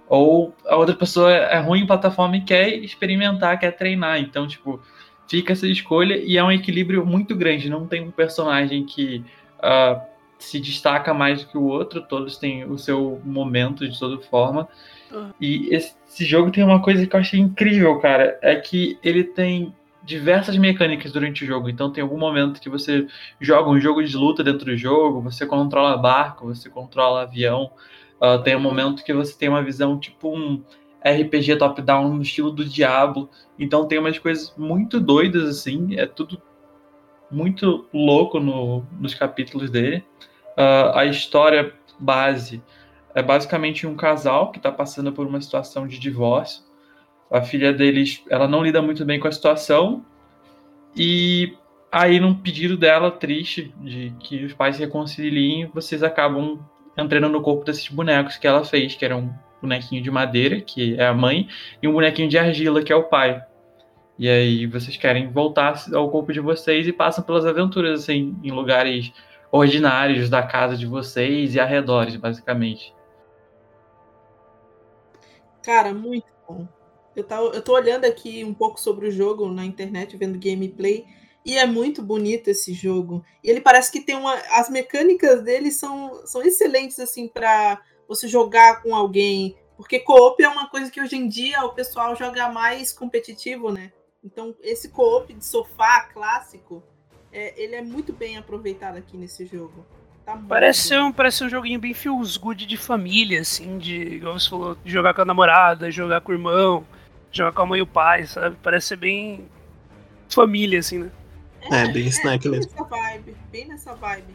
Ou a outra pessoa é ruim em plataforma e quer experimentar, quer treinar. Então, tipo, fica essa escolha e é um equilíbrio muito grande. Não tem um personagem que uh, se destaca mais do que o outro, todos têm o seu momento de toda forma. Uhum. E esse, esse jogo tem uma coisa que eu achei incrível, cara, é que ele tem diversas mecânicas durante o jogo. Então tem algum momento que você joga um jogo de luta dentro do jogo, você controla barco, você controla avião. Uh, tem um momento que você tem uma visão tipo um RPG top-down no estilo do Diablo. Então tem umas coisas muito doidas, assim. É tudo muito louco no, nos capítulos dele. Uh, a história base é basicamente um casal que está passando por uma situação de divórcio. A filha deles, ela não lida muito bem com a situação. E aí, num pedido dela triste de que os pais se reconciliem, vocês acabam entrando no corpo desses bonecos que ela fez, que era um bonequinho de madeira, que é a mãe, e um bonequinho de argila, que é o pai. E aí vocês querem voltar ao corpo de vocês e passam pelas aventuras, assim, em lugares ordinários da casa de vocês e arredores, basicamente. Cara, muito bom. Eu, eu tô olhando aqui um pouco sobre o jogo na internet, vendo gameplay, e é muito bonito esse jogo. E ele parece que tem uma. As mecânicas dele são, são excelentes, assim, para você jogar com alguém. Porque co-op é uma coisa que hoje em dia o pessoal joga mais competitivo, né? Então, esse co-op de sofá clássico, é, ele é muito bem aproveitado aqui nesse jogo. Tá parece, ser um, parece um joguinho bem feels good de família, assim, de, igual você falou, de jogar com a namorada, jogar com o irmão, jogar com a mãe e o pai, sabe? Parece ser bem família, assim, né? É, é bem snack é, mesmo. Nessa vibe, bem nessa vibe.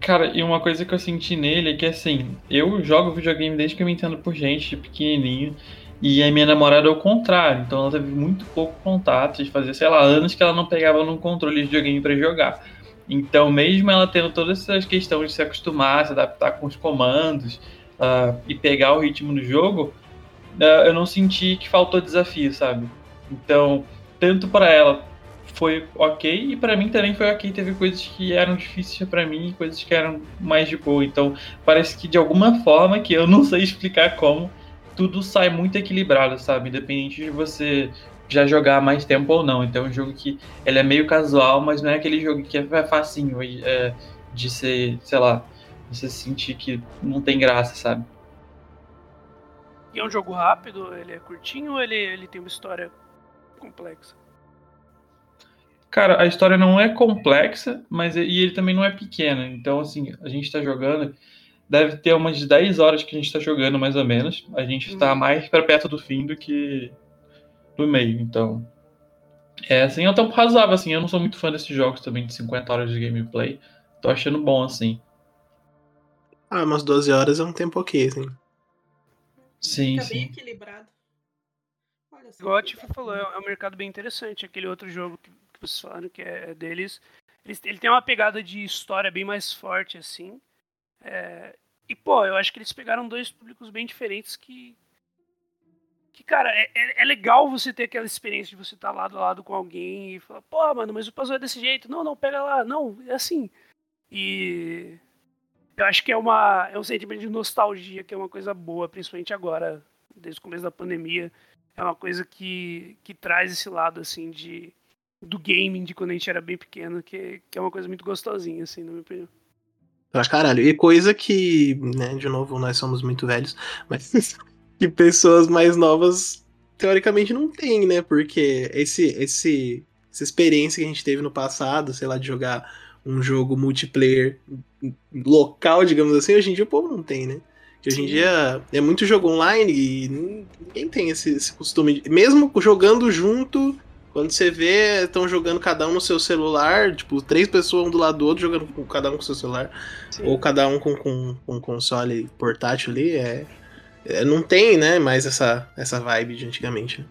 Cara, e uma coisa que eu senti nele é que, assim, eu jogo videogame desde que eu me entendo por gente, de pequenininho. E a minha namorada é o contrário, então ela teve muito pouco contato, de fazer, sei lá, anos que ela não pegava num controle de videogame para jogar. Então, mesmo ela tendo todas essas questões de se acostumar, se adaptar com os comandos uh, e pegar o ritmo do jogo, uh, eu não senti que faltou desafio, sabe? Então, tanto para ela foi ok e para mim também foi ok. Teve coisas que eram difíceis para mim e coisas que eram mais de boa. Então, parece que de alguma forma, que eu não sei explicar como, tudo sai muito equilibrado, sabe? Independente de você já jogar mais tempo ou não. Então é um jogo que ele é meio casual, mas não é aquele jogo que é facinho é, de ser, sei lá, você sentir que não tem graça, sabe? E é um jogo rápido? Ele é curtinho ou ele, ele tem uma história complexa? Cara, a história não é complexa, mas e ele também não é pequeno. Então, assim, a gente tá jogando deve ter umas 10 horas que a gente está jogando, mais ou menos. A gente está uhum. mais para perto do fim do que do meio, então. É, assim, é um tempo razoável, assim. Eu não sou muito fã desses jogos também de 50 horas de gameplay. Tô achando bom, assim. Ah, umas 12 horas é um tempo ok, assim. Sim, Fica sim. bem equilibrado. Olha Igual a Tifa falou, é um mercado bem interessante. Aquele outro jogo que vocês falaram que é deles. Ele, ele tem uma pegada de história bem mais forte, assim. É, e, pô, eu acho que eles pegaram dois públicos bem diferentes que. Que, cara, é, é, é legal você ter aquela experiência de você estar tá lado a lado com alguém e falar, pô, mano, mas o puzzle é desse jeito. Não, não, pega lá. Não, é assim. E. Eu acho que é, uma, é um sentimento de nostalgia, que é uma coisa boa, principalmente agora, desde o começo da pandemia. É uma coisa que, que traz esse lado, assim, de, do gaming de quando a gente era bem pequeno, que, que é uma coisa muito gostosinha, assim, na minha opinião. Pra caralho. E coisa que, né, de novo, nós somos muito velhos, mas que pessoas mais novas teoricamente não têm, né? Porque esse, esse, essa experiência que a gente teve no passado, sei lá, de jogar um jogo multiplayer local, digamos assim, hoje em dia o povo não tem, né? Que hoje em dia é muito jogo online e ninguém tem esse, esse costume. De, mesmo jogando junto, quando você vê, estão jogando cada um no seu celular, tipo, três pessoas um do lado do outro jogando com cada um com seu celular. Sim. Ou cada um com, com, com um console portátil ali. É, é, não tem, né, mais essa, essa vibe de antigamente. Né?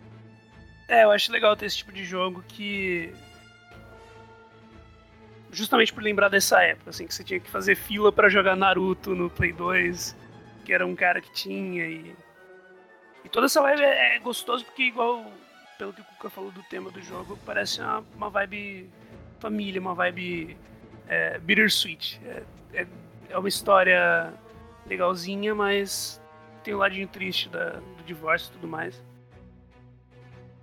É, eu acho legal ter esse tipo de jogo que. Justamente por lembrar dessa época, assim, que você tinha que fazer fila para jogar Naruto no Play 2, que era um cara que tinha e. E toda essa vibe é, é gostoso porque igual pelo que o Kuka falou do tema do jogo, parece uma, uma vibe família, uma vibe é, bittersweet. É, é, é, uma história legalzinha, mas tem o um ladinho triste da, do divórcio e tudo mais.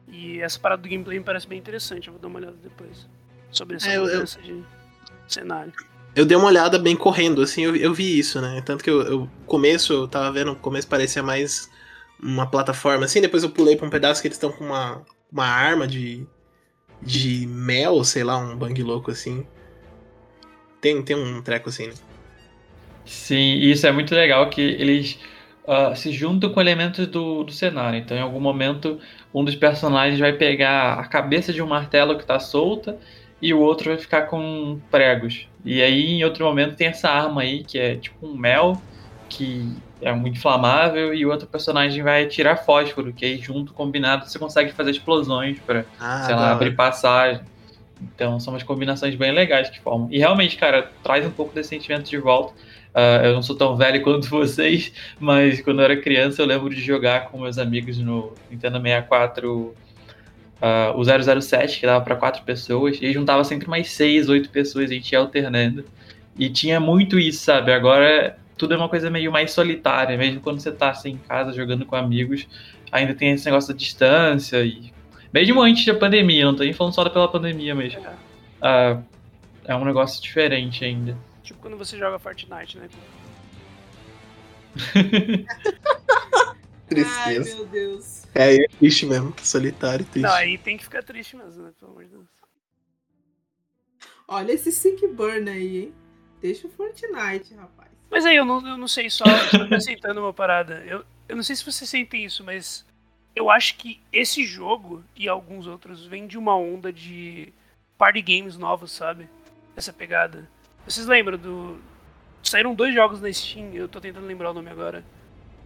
E essa parada do gameplay me parece bem interessante, eu vou dar uma olhada depois. Sobre essa é, mudança eu... de cenário. Eu dei uma olhada bem correndo, assim, eu, eu vi isso, né? Tanto que eu, eu começo, eu tava vendo, no começo parecia mais uma plataforma assim, depois eu pulei pra um pedaço que eles estão com uma, uma arma de, de mel, sei lá, um bang louco assim. Tem, tem um treco assim, né? Sim, isso é muito legal que eles uh, se juntam com elementos do, do cenário. Então, em algum momento, um dos personagens vai pegar a cabeça de um martelo que está solta e o outro vai ficar com pregos. E aí, em outro momento, tem essa arma aí que é tipo um mel que é muito inflamável e o outro personagem vai tirar fósforo, que aí junto, combinado, você consegue fazer explosões para, ah, sei lá, abrir passagem. Então são umas combinações bem legais que formam. E realmente, cara, traz um pouco desse sentimento de volta. Uh, eu não sou tão velho quanto vocês, mas quando eu era criança eu lembro de jogar com meus amigos no Nintendo 64 uh, o 007, que dava para quatro pessoas, e juntava sempre mais seis, oito pessoas, a gente ia alternando. E tinha muito isso, sabe? Agora tudo é uma coisa meio mais solitária, mesmo quando você tá assim em casa jogando com amigos, ainda tem esse negócio da distância e mesmo antes da pandemia, não tô nem falando só pela pandemia mesmo. É. Uh, é um negócio diferente ainda. Tipo quando você joga Fortnite, né? Tristeza. Ai, meu Deus. É, é triste mesmo. Solitário triste. Não, aí tem que ficar triste mesmo, né? Pelo amor de Deus. Olha esse Sick Burn aí, hein? Deixa o Fortnite, rapaz. Mas aí, eu não, eu não sei, só acrescentando uma parada. Eu, eu não sei se vocês sentem isso, mas eu acho que esse jogo e alguns outros vêm de uma onda de party games novos, sabe? Essa pegada. Vocês lembram do. Saíram dois jogos na Steam, eu tô tentando lembrar o nome agora.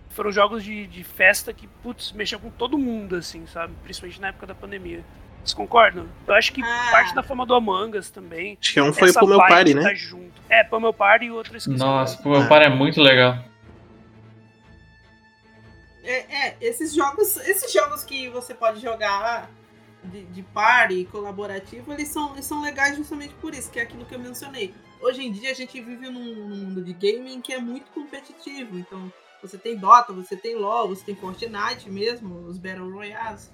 Foram jogos de, de festa que, putz, mexeu com todo mundo, assim, sabe? Principalmente na época da pandemia. Vocês concordam? Eu acho que ah. parte da fama do Among Us também. Acho que um foi pro meu party, né? Tá junto. É, pro meu party e o outro esqueci. Nossa, pro meu party é muito legal. É, é, esses jogos, esses jogos que você pode jogar de, de party colaborativo, eles são, eles são legais justamente por isso, que é aquilo que eu mencionei hoje em dia a gente vive num, num mundo de gaming que é muito competitivo. Então, você tem Dota, você tem LoL, você tem Fortnite mesmo, os Battle Royales.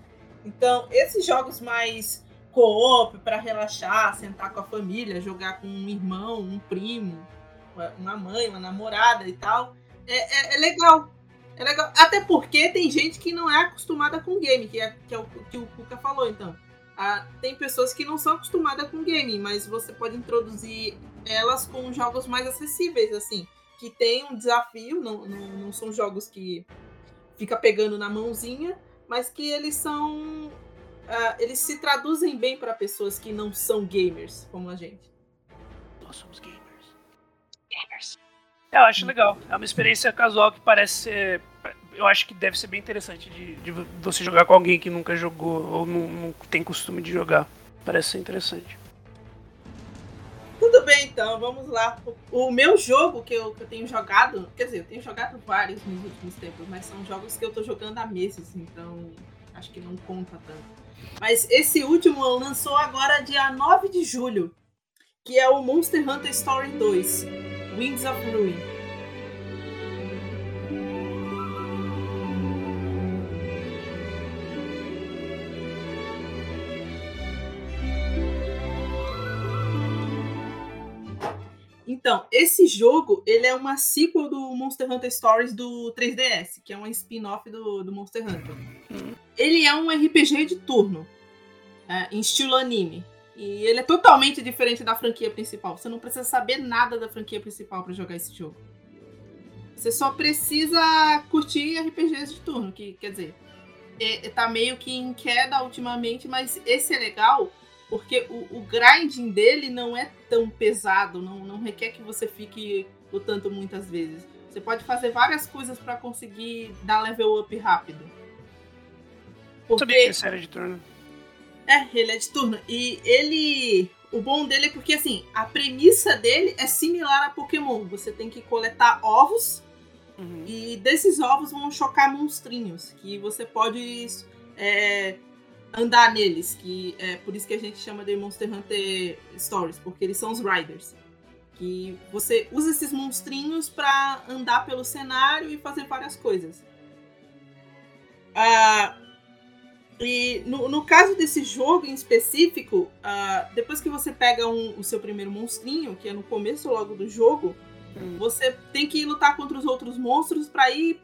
Então, esses jogos mais co-op para relaxar, sentar com a família, jogar com um irmão, um primo, uma mãe, uma namorada e tal, é, é, é legal. É legal. Até porque tem gente que não é acostumada com game, que é, que é o que o Kuka falou, então. Ah, tem pessoas que não são acostumadas com game, mas você pode introduzir elas com jogos mais acessíveis, assim, que tem um desafio, não, não, não são jogos que fica pegando na mãozinha, mas que eles são. Uh, eles se traduzem bem para pessoas que não são gamers, como a gente. Nós somos gamers. Gamers. É, eu acho legal. É uma experiência casual que parece ser. Eu acho que deve ser bem interessante de, de você jogar com alguém que nunca jogou ou não, não tem costume de jogar. Parece ser interessante. Tudo bem, então, vamos lá. O, meu jogo que eu, que eu tenho jogado, quer dizer, eu tenho jogado vários nos últimos tempos, mas são jogos que eu tô jogando há meses, então acho que não conta tanto. Mas esse último lançou agora dia 9 de julho, que é o Monster Hunter Story 2, Wings of Ruin. Então, esse jogo, ele é uma sequel do Monster Hunter Stories do 3DS, que é um spin-off do, do Monster Hunter. Uhum. Ele é um RPG de turno, é, em estilo anime. E ele é totalmente diferente da franquia principal. Você não precisa saber nada da franquia principal para jogar esse jogo. Você só precisa curtir RPGs de turno, que quer dizer, é, tá meio que em queda ultimamente, mas esse é legal porque o, o grinding dele não é tão pesado, não, não requer que você fique lutando muitas vezes. Você pode fazer várias coisas para conseguir dar level up rápido. Porque... Sabia que esse era de turno. É, ele é de turno. E ele. O bom dele é porque, assim, a premissa dele é similar a Pokémon. Você tem que coletar ovos. Uhum. E desses ovos vão chocar monstrinhos. Que você pode é, andar neles, que é por isso que a gente chama de Monster Hunter Stories, porque eles são os riders. Que você usa esses monstrinhos para andar pelo cenário e fazer várias coisas. Ah, e no, no, caso desse jogo em específico, ah, depois que você pega um, o seu primeiro monstrinho, que é no começo logo do jogo, hum. você tem que lutar contra os outros monstros para ir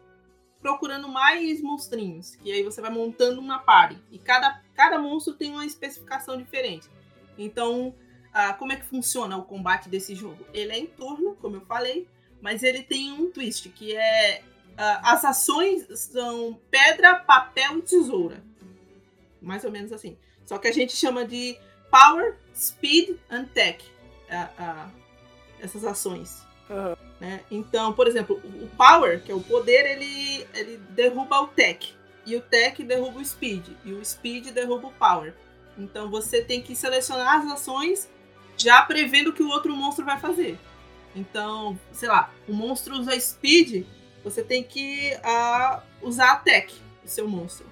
procurando mais monstrinhos. Que aí você vai montando uma party. E cada, cada monstro tem uma especificação diferente. Então, ah, como é que funciona o combate desse jogo? Ele é em turno, como eu falei, mas ele tem um twist, que é ah, as ações são pedra, papel e tesoura. Mais ou menos assim. Só que a gente chama de Power, Speed and Tech. Ah, essas ações. Uhum. Né? Então, por exemplo, o Power, que é o poder, ele, ele derruba o Tech. E o Tech derruba o Speed. E o Speed derruba o Power. Então você tem que selecionar as ações já prevendo o que o outro monstro vai fazer. Então, sei lá, o monstro usa speed, você tem que uh, usar attack, o seu monstro.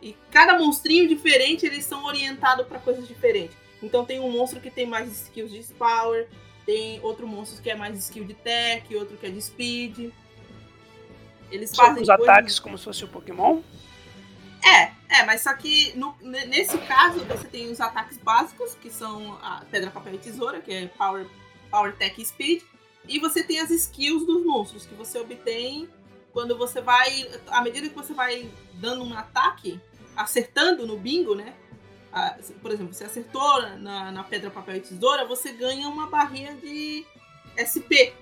E cada monstrinho diferente, eles são orientados para coisas diferentes. Então tem um monstro que tem mais skills de power, tem outro monstro que é mais skill de tech, outro que é de speed. Eles São fazem os ataques como se fosse o Pokémon? É, é, mas só que no, nesse caso você tem os ataques básicos, que são a pedra, papel e tesoura, que é Power, power Tech e Speed. E você tem as skills dos monstros, que você obtém quando você vai. À medida que você vai dando um ataque, acertando no bingo, né? Por exemplo, você acertou na, na pedra, papel e tesoura, você ganha uma barrinha de SP,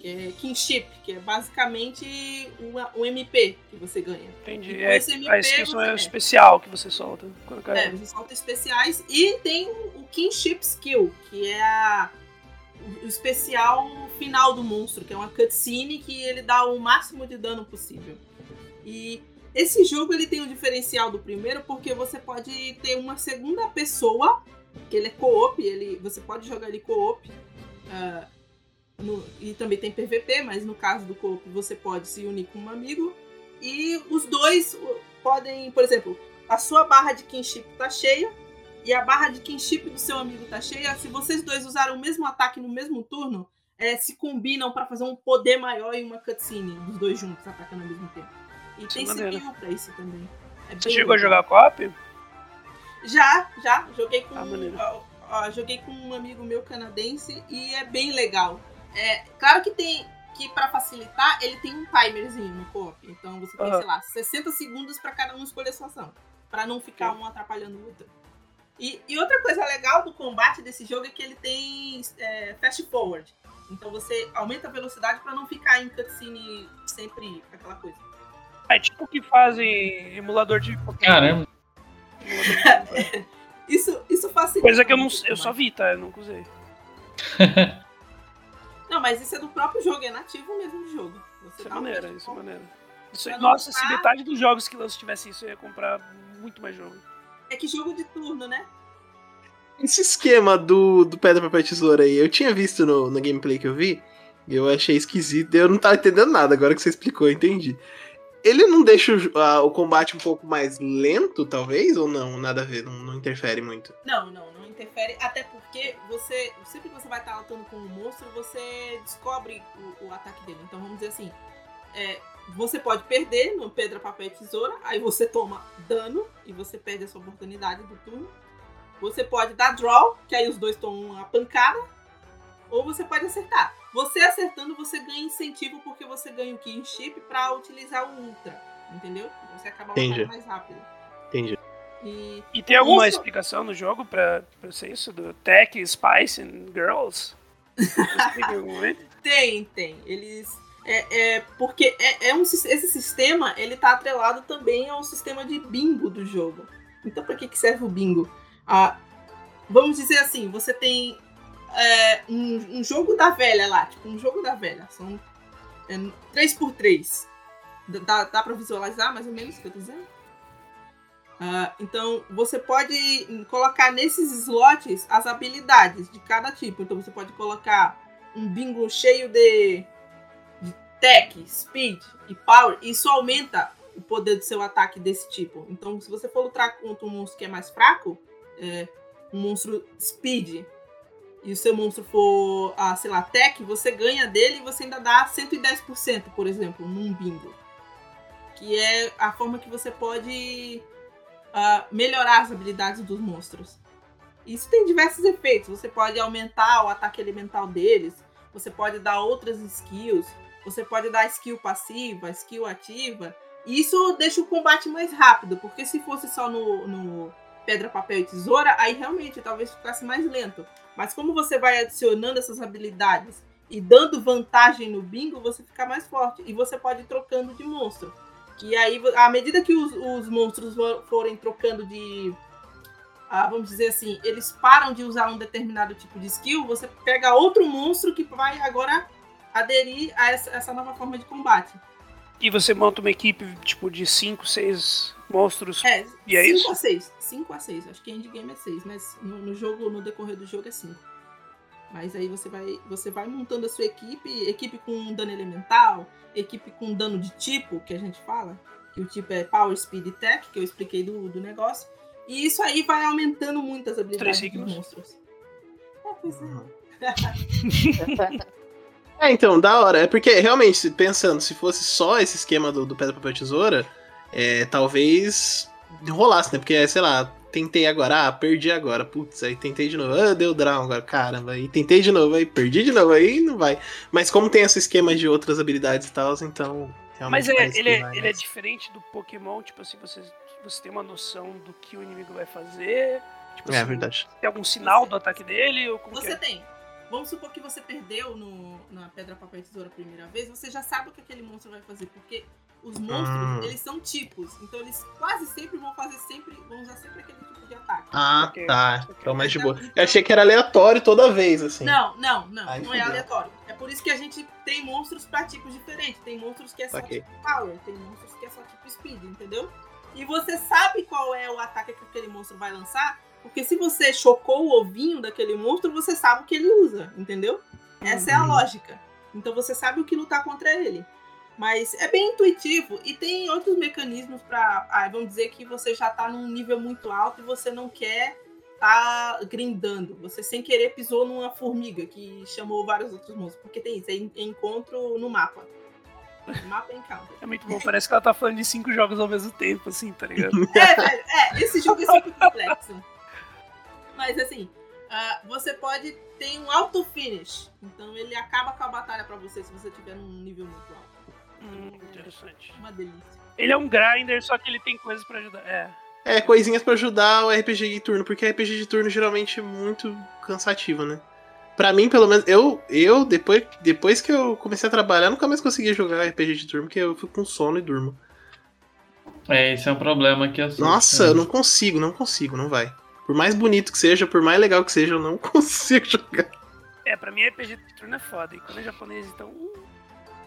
que é kinship, que é basicamente uma, um MP que você ganha. Entendi. É, MP, a inscrição é especial que você solta. Quando. É, você solta especiais. E tem o kinship skill, que é a, o, o especial final do monstro, que é uma cutscene que ele dá o máximo de dano possível. E esse jogo ele tem um diferencial do primeiro porque você pode ter uma segunda pessoa, que ele é co-op, ele, você pode jogar ele co-op. Uh, no, e também tem PVP, mas no caso do co-op você pode se unir com um amigo. E os dois podem, por exemplo, a sua barra de kinship tá cheia e a barra de kinship do seu amigo tá cheia. Se vocês dois usaram o mesmo ataque no mesmo turno, é, se combinam para fazer um poder maior em uma cutscene, os dois juntos atacando ao mesmo tempo. E tem CPU pra isso também. É Você chegou legal. a jogar co-op? Já, já. Joguei com, ah, ó, joguei com um amigo meu canadense e é bem legal. É, claro que tem que para facilitar, ele tem um timerzinho no co-op. Então você tem, uhum. sei lá, 60 segundos para cada um escolher sua ação, para não ficar um atrapalhando o outro. E, e, outra coisa legal do combate desse jogo é que ele tem é, fast forward. Então você aumenta a velocidade para não ficar em cutscene sempre aquela coisa. É tipo o que fazem emulador de Pokémon. Caramba. isso, isso facilita. Coisa que eu não eu só vi, tá? Eu nunca usei. não, mas isso é do próprio jogo, é nativo mesmo do jogo. Você isso é maneiro, isso é maneiro. Isso, nossa, se metade dos jogos que lançam tivesse isso, eu ia comprar muito mais jogo. É que jogo de turno, né? Esse esquema do, do Pedra, Papel Tesoura aí, eu tinha visto no, no gameplay que eu vi, eu achei esquisito, eu não tava entendendo nada, agora que você explicou, eu entendi. Ele não deixa o, o, combate um pouco mais lento, talvez? Ou não? Nada a ver, não, não, interfere muito? Não, não, não interfere. Até porque você. Sempre que você vai estar lutando com um monstro, você descobre o, o ataque dele. Então vamos dizer assim. É, você pode perder no pedra, papel e tesoura, aí você toma dano e você perde a sua oportunidade do turno. Você pode dar draw, que aí os dois tomam uma pancada, ou você pode acertar. Você acertando, você ganha incentivo porque você ganha o kinship para utilizar o Ultra. Entendeu? Você acaba Entendi. mais rápido. Entendi. E, e tem alguma Uso... explicação no jogo pra, pra ser isso? Do Tech, Spice and Girls? tem, tem. Eles. É, é porque é, é um, esse sistema ele tá atrelado também ao sistema de bingo do jogo. Então, para que, que serve o bingo? Ah, vamos dizer assim: você tem é, um, um, jogo da velha lá, tipo, um jogo da velha. São é, 3x3. Dá, dá pra visualizar mais ou menos o que eu tô dizendo? Uh, então, você pode colocar nesses slots as habilidades de cada tipo. Então, você pode colocar um bingo cheio de, de tech, speed e power. E isso aumenta o poder do seu ataque desse tipo. Então, se você for lutar contra um monstro que é mais fraco, é, um monstro speed, e o seu monstro for, ah, sei lá, tech, você ganha dele e você ainda dá 110%, por exemplo, num bingo. Que é a forma que você pode uh, melhorar as habilidades dos monstros. Isso tem diversos efeitos. Você pode aumentar o ataque elemental deles, você pode dar outras skills, você pode dar skill passiva, skill ativa. E isso deixa o combate mais rápido, porque se fosse só no, no pedra, papel e tesoura, aí realmente talvez ficasse mais lento. Mas como você vai adicionando essas habilidades e dando vantagem no bingo, você fica mais forte. E você pode ir trocando de monstro. Que aí, à medida que os, os monstros forem trocando de. Ah, vamos dizer assim, eles param de usar um determinado tipo de skill, você pega outro monstro que vai agora aderir a essa, essa nova forma de combate. E você monta uma equipe tipo de 5, 6 monstros. É, e é 5 a 6. 5 a 6. Acho que endgame é 6, mas no, no, jogo, no decorrer do jogo é 5. Mas aí você vai, você vai montando a sua equipe, equipe com dano elemental, equipe com dano de tipo, que a gente fala, que o tipo é Power, Speed e Tech, que eu expliquei do, do negócio. E isso aí vai aumentando muito as habilidades dos monstros. É, pois é. é, então, da hora. É porque, realmente, pensando, se fosse só esse esquema do, do Pedra, Papel, Tesoura, é, talvez rolasse, né? Porque, sei lá, tentei agora, ah, perdi agora, putz, aí tentei de novo, ah, deu drown agora, caramba, aí tentei de novo, aí perdi de novo, aí não vai. Mas como tem esse esquema de outras habilidades e tal, então. Mas é, ele, é, ele é diferente do Pokémon, tipo assim, você, você tem uma noção do que o inimigo vai fazer. Tipo é assim, verdade. Tem algum sinal do ataque dele? Ou você é? tem. Vamos supor que você perdeu no, na Pedra, Papel e Tesoura a primeira vez, você já sabe o que aquele monstro vai fazer, porque os monstros, hum. eles são tipos, então eles quase sempre vão fazer sempre, vão usar sempre aquele tipo de ataque. Ah, okay. tá. Então mais de boa. Eu achei que era aleatório toda vez, assim. Não, não, não, Ai, não é aleatório. É por isso que a gente tem monstros pra tipos diferentes. Tem monstros que é só okay. tipo power, tem monstros que é só tipo speed, entendeu? E você sabe qual é o ataque que aquele monstro vai lançar, porque se você chocou o ovinho daquele monstro, você sabe o que ele usa, entendeu? Essa uhum. é a uhum. lógica. Então você sabe o que lutar contra ele. Mas é bem intuitivo e tem outros mecanismos para, ah, vamos dizer que você já está num nível muito alto e você não quer tá grindando. Você sem querer pisou numa formiga que chamou vários outros monstros, porque tem isso, é encontro no mapa. O mapa é encounter. É muito bom, parece que ela tá falando de cinco jogos ao mesmo tempo, assim, tá ligado? é, é, esse jogo é super complexo. Mas assim, uh, você pode ter um auto finish. Então ele acaba com a batalha para você se você tiver num nível muito alto. Hum, interessante. Uma delícia. Ele é um grinder, só que ele tem coisas para ajudar. É. É, coisinhas para ajudar o RPG de turno, porque RPG de turno geralmente é muito cansativo, né? Pra mim, pelo menos, eu, eu depois, depois que eu comecei a trabalhar, nunca mais consegui jogar RPG de turno, porque eu fico com sono e durmo. É, esse é um problema que eu Nossa, eu não consigo, não consigo, não vai. Por mais bonito que seja, por mais legal que seja, eu não consigo jogar. É, pra mim RPG de turno é foda, e quando é japonês, então.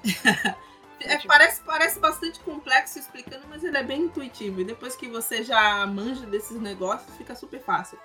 É, parece, parece bastante complexo explicando, mas ele é bem intuitivo. E depois que você já manja desses negócios, fica super fácil.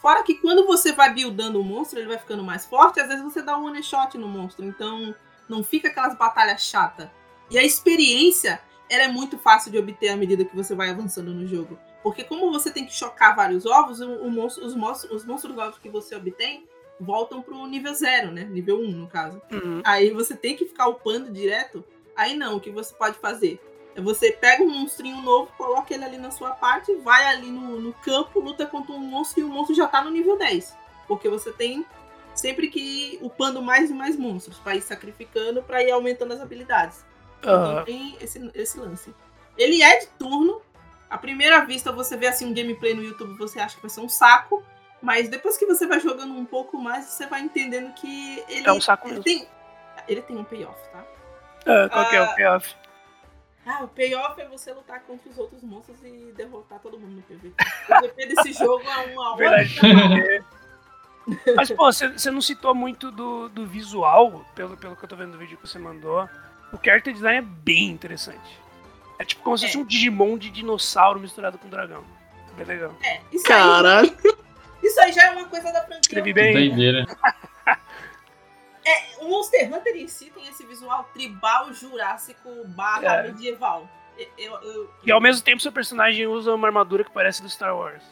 Fora que quando você vai buildando o monstro, ele vai ficando mais forte, às vezes você dá um one shot no monstro. Então não fica aquelas batalhas chatas. E a experiência, ela é muito fácil de obter à medida que você vai avançando no jogo. Porque como você tem que chocar vários ovos, o, o monstro, os, monstros, os monstros ovos que você obtém voltam pro nível zero, né? Nível 1, no caso. Uhum. Aí você tem que ficar upando direto Aí não, o que você pode fazer? É você pega um monstrinho novo, coloca ele ali na sua parte, vai ali no, no campo, luta contra um monstro e o monstro já tá no nível 10. Porque você tem sempre que ir upando mais e mais monstros, para ir sacrificando, para ir aumentando as habilidades. Uhum. Então tem esse, esse lance. Ele é de turno. À primeira vista, você vê assim um gameplay no YouTube, você acha que vai ser um saco. Mas depois que você vai jogando um pouco mais, você vai entendendo que ele, é um saco ele tem. Ele tem um payoff, tá? Ah, qual que é o payoff? Ah, o payoff é você lutar contra os outros monstros e derrotar todo mundo no PVP. O PVP desse jogo é uma hora. Verdade. Mas, pô, você não citou muito do, do visual, pelo, pelo que eu tô vendo no vídeo que você mandou. O character design é bem interessante. É tipo como se fosse é. um Digimon de dinossauro misturado com dragão. Bem legal. É, isso Caralho! Aí, isso aí já é uma coisa da franquia. Escrevi bem. Doideira. É, o Monster Hunter em si tem esse visual tribal, jurássico, barra é. medieval. Eu, eu, e ao mesmo tempo seu personagem usa uma armadura que parece do Star Wars.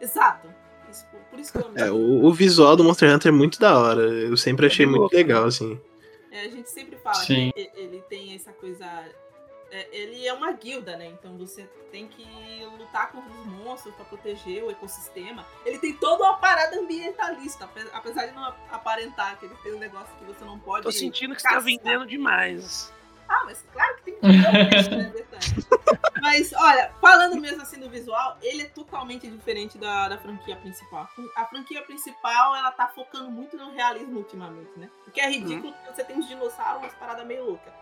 Exato. Isso, por isso que eu é, o, o, visual do Monster Hunter é muito da hora. Eu sempre é achei muito louco, legal, assim. É, a gente sempre fala Sim. que ele tem essa coisa é, ele é uma guilda, né? Então você tem que lutar contra os monstros para proteger o ecossistema. Ele tem toda uma parada ambientalista, apesar de não aparentar que ele tem um negócio que você não pode. Tô sentindo que caçar. você tá vendendo demais. Ah, mas claro que tem que ter né, Mas, olha, falando mesmo assim do visual, ele é totalmente diferente da, da franquia principal. A franquia principal, ela tá focando muito no realismo ultimamente, né? O que é ridículo, hum. porque você tem uns dinossauros, umas paradas meio loucas.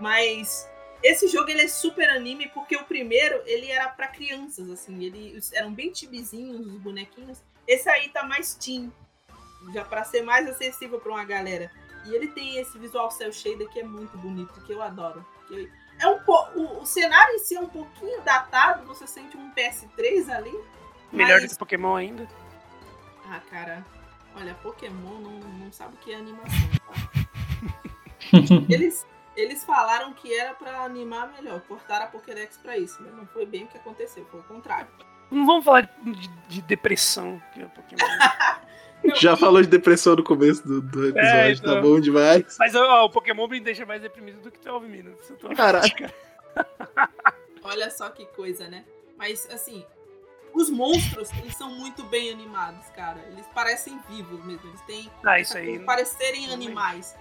Mas esse jogo ele é super anime porque o primeiro ele era para crianças, assim, ele eram bem tibizinhos os bonequinhos. Esse aí tá mais teen, já para ser mais acessível para uma galera. E ele tem esse visual cel shader que é muito bonito, que eu adoro. Que é um po... o, o, cenário em si é um pouquinho datado, você sente um PS3 ali. Melhor mas... do que Pokémon ainda. Ah, cara. Olha, Pokémon não, não sabe o que é animação, tá? eles, eles falaram que era pra animar melhor, cortaram a Pokédex pra isso, mas não foi bem o que aconteceu, foi o contrário. Não vamos falar de, de depressão que é. Não, Já e- falou de depressão no começo do, do episódio, então. tá bom demais. Mas ó, o Pokémon me deixa mais deprimido do que 12 Minutes. Eu tô- Caraca. Olha só que coisa, né? Mas, assim, os monstros, eles são muito bem animados, cara. Eles parecem vivos mesmo. Eles têm Ah, isso aí. parecerem animais.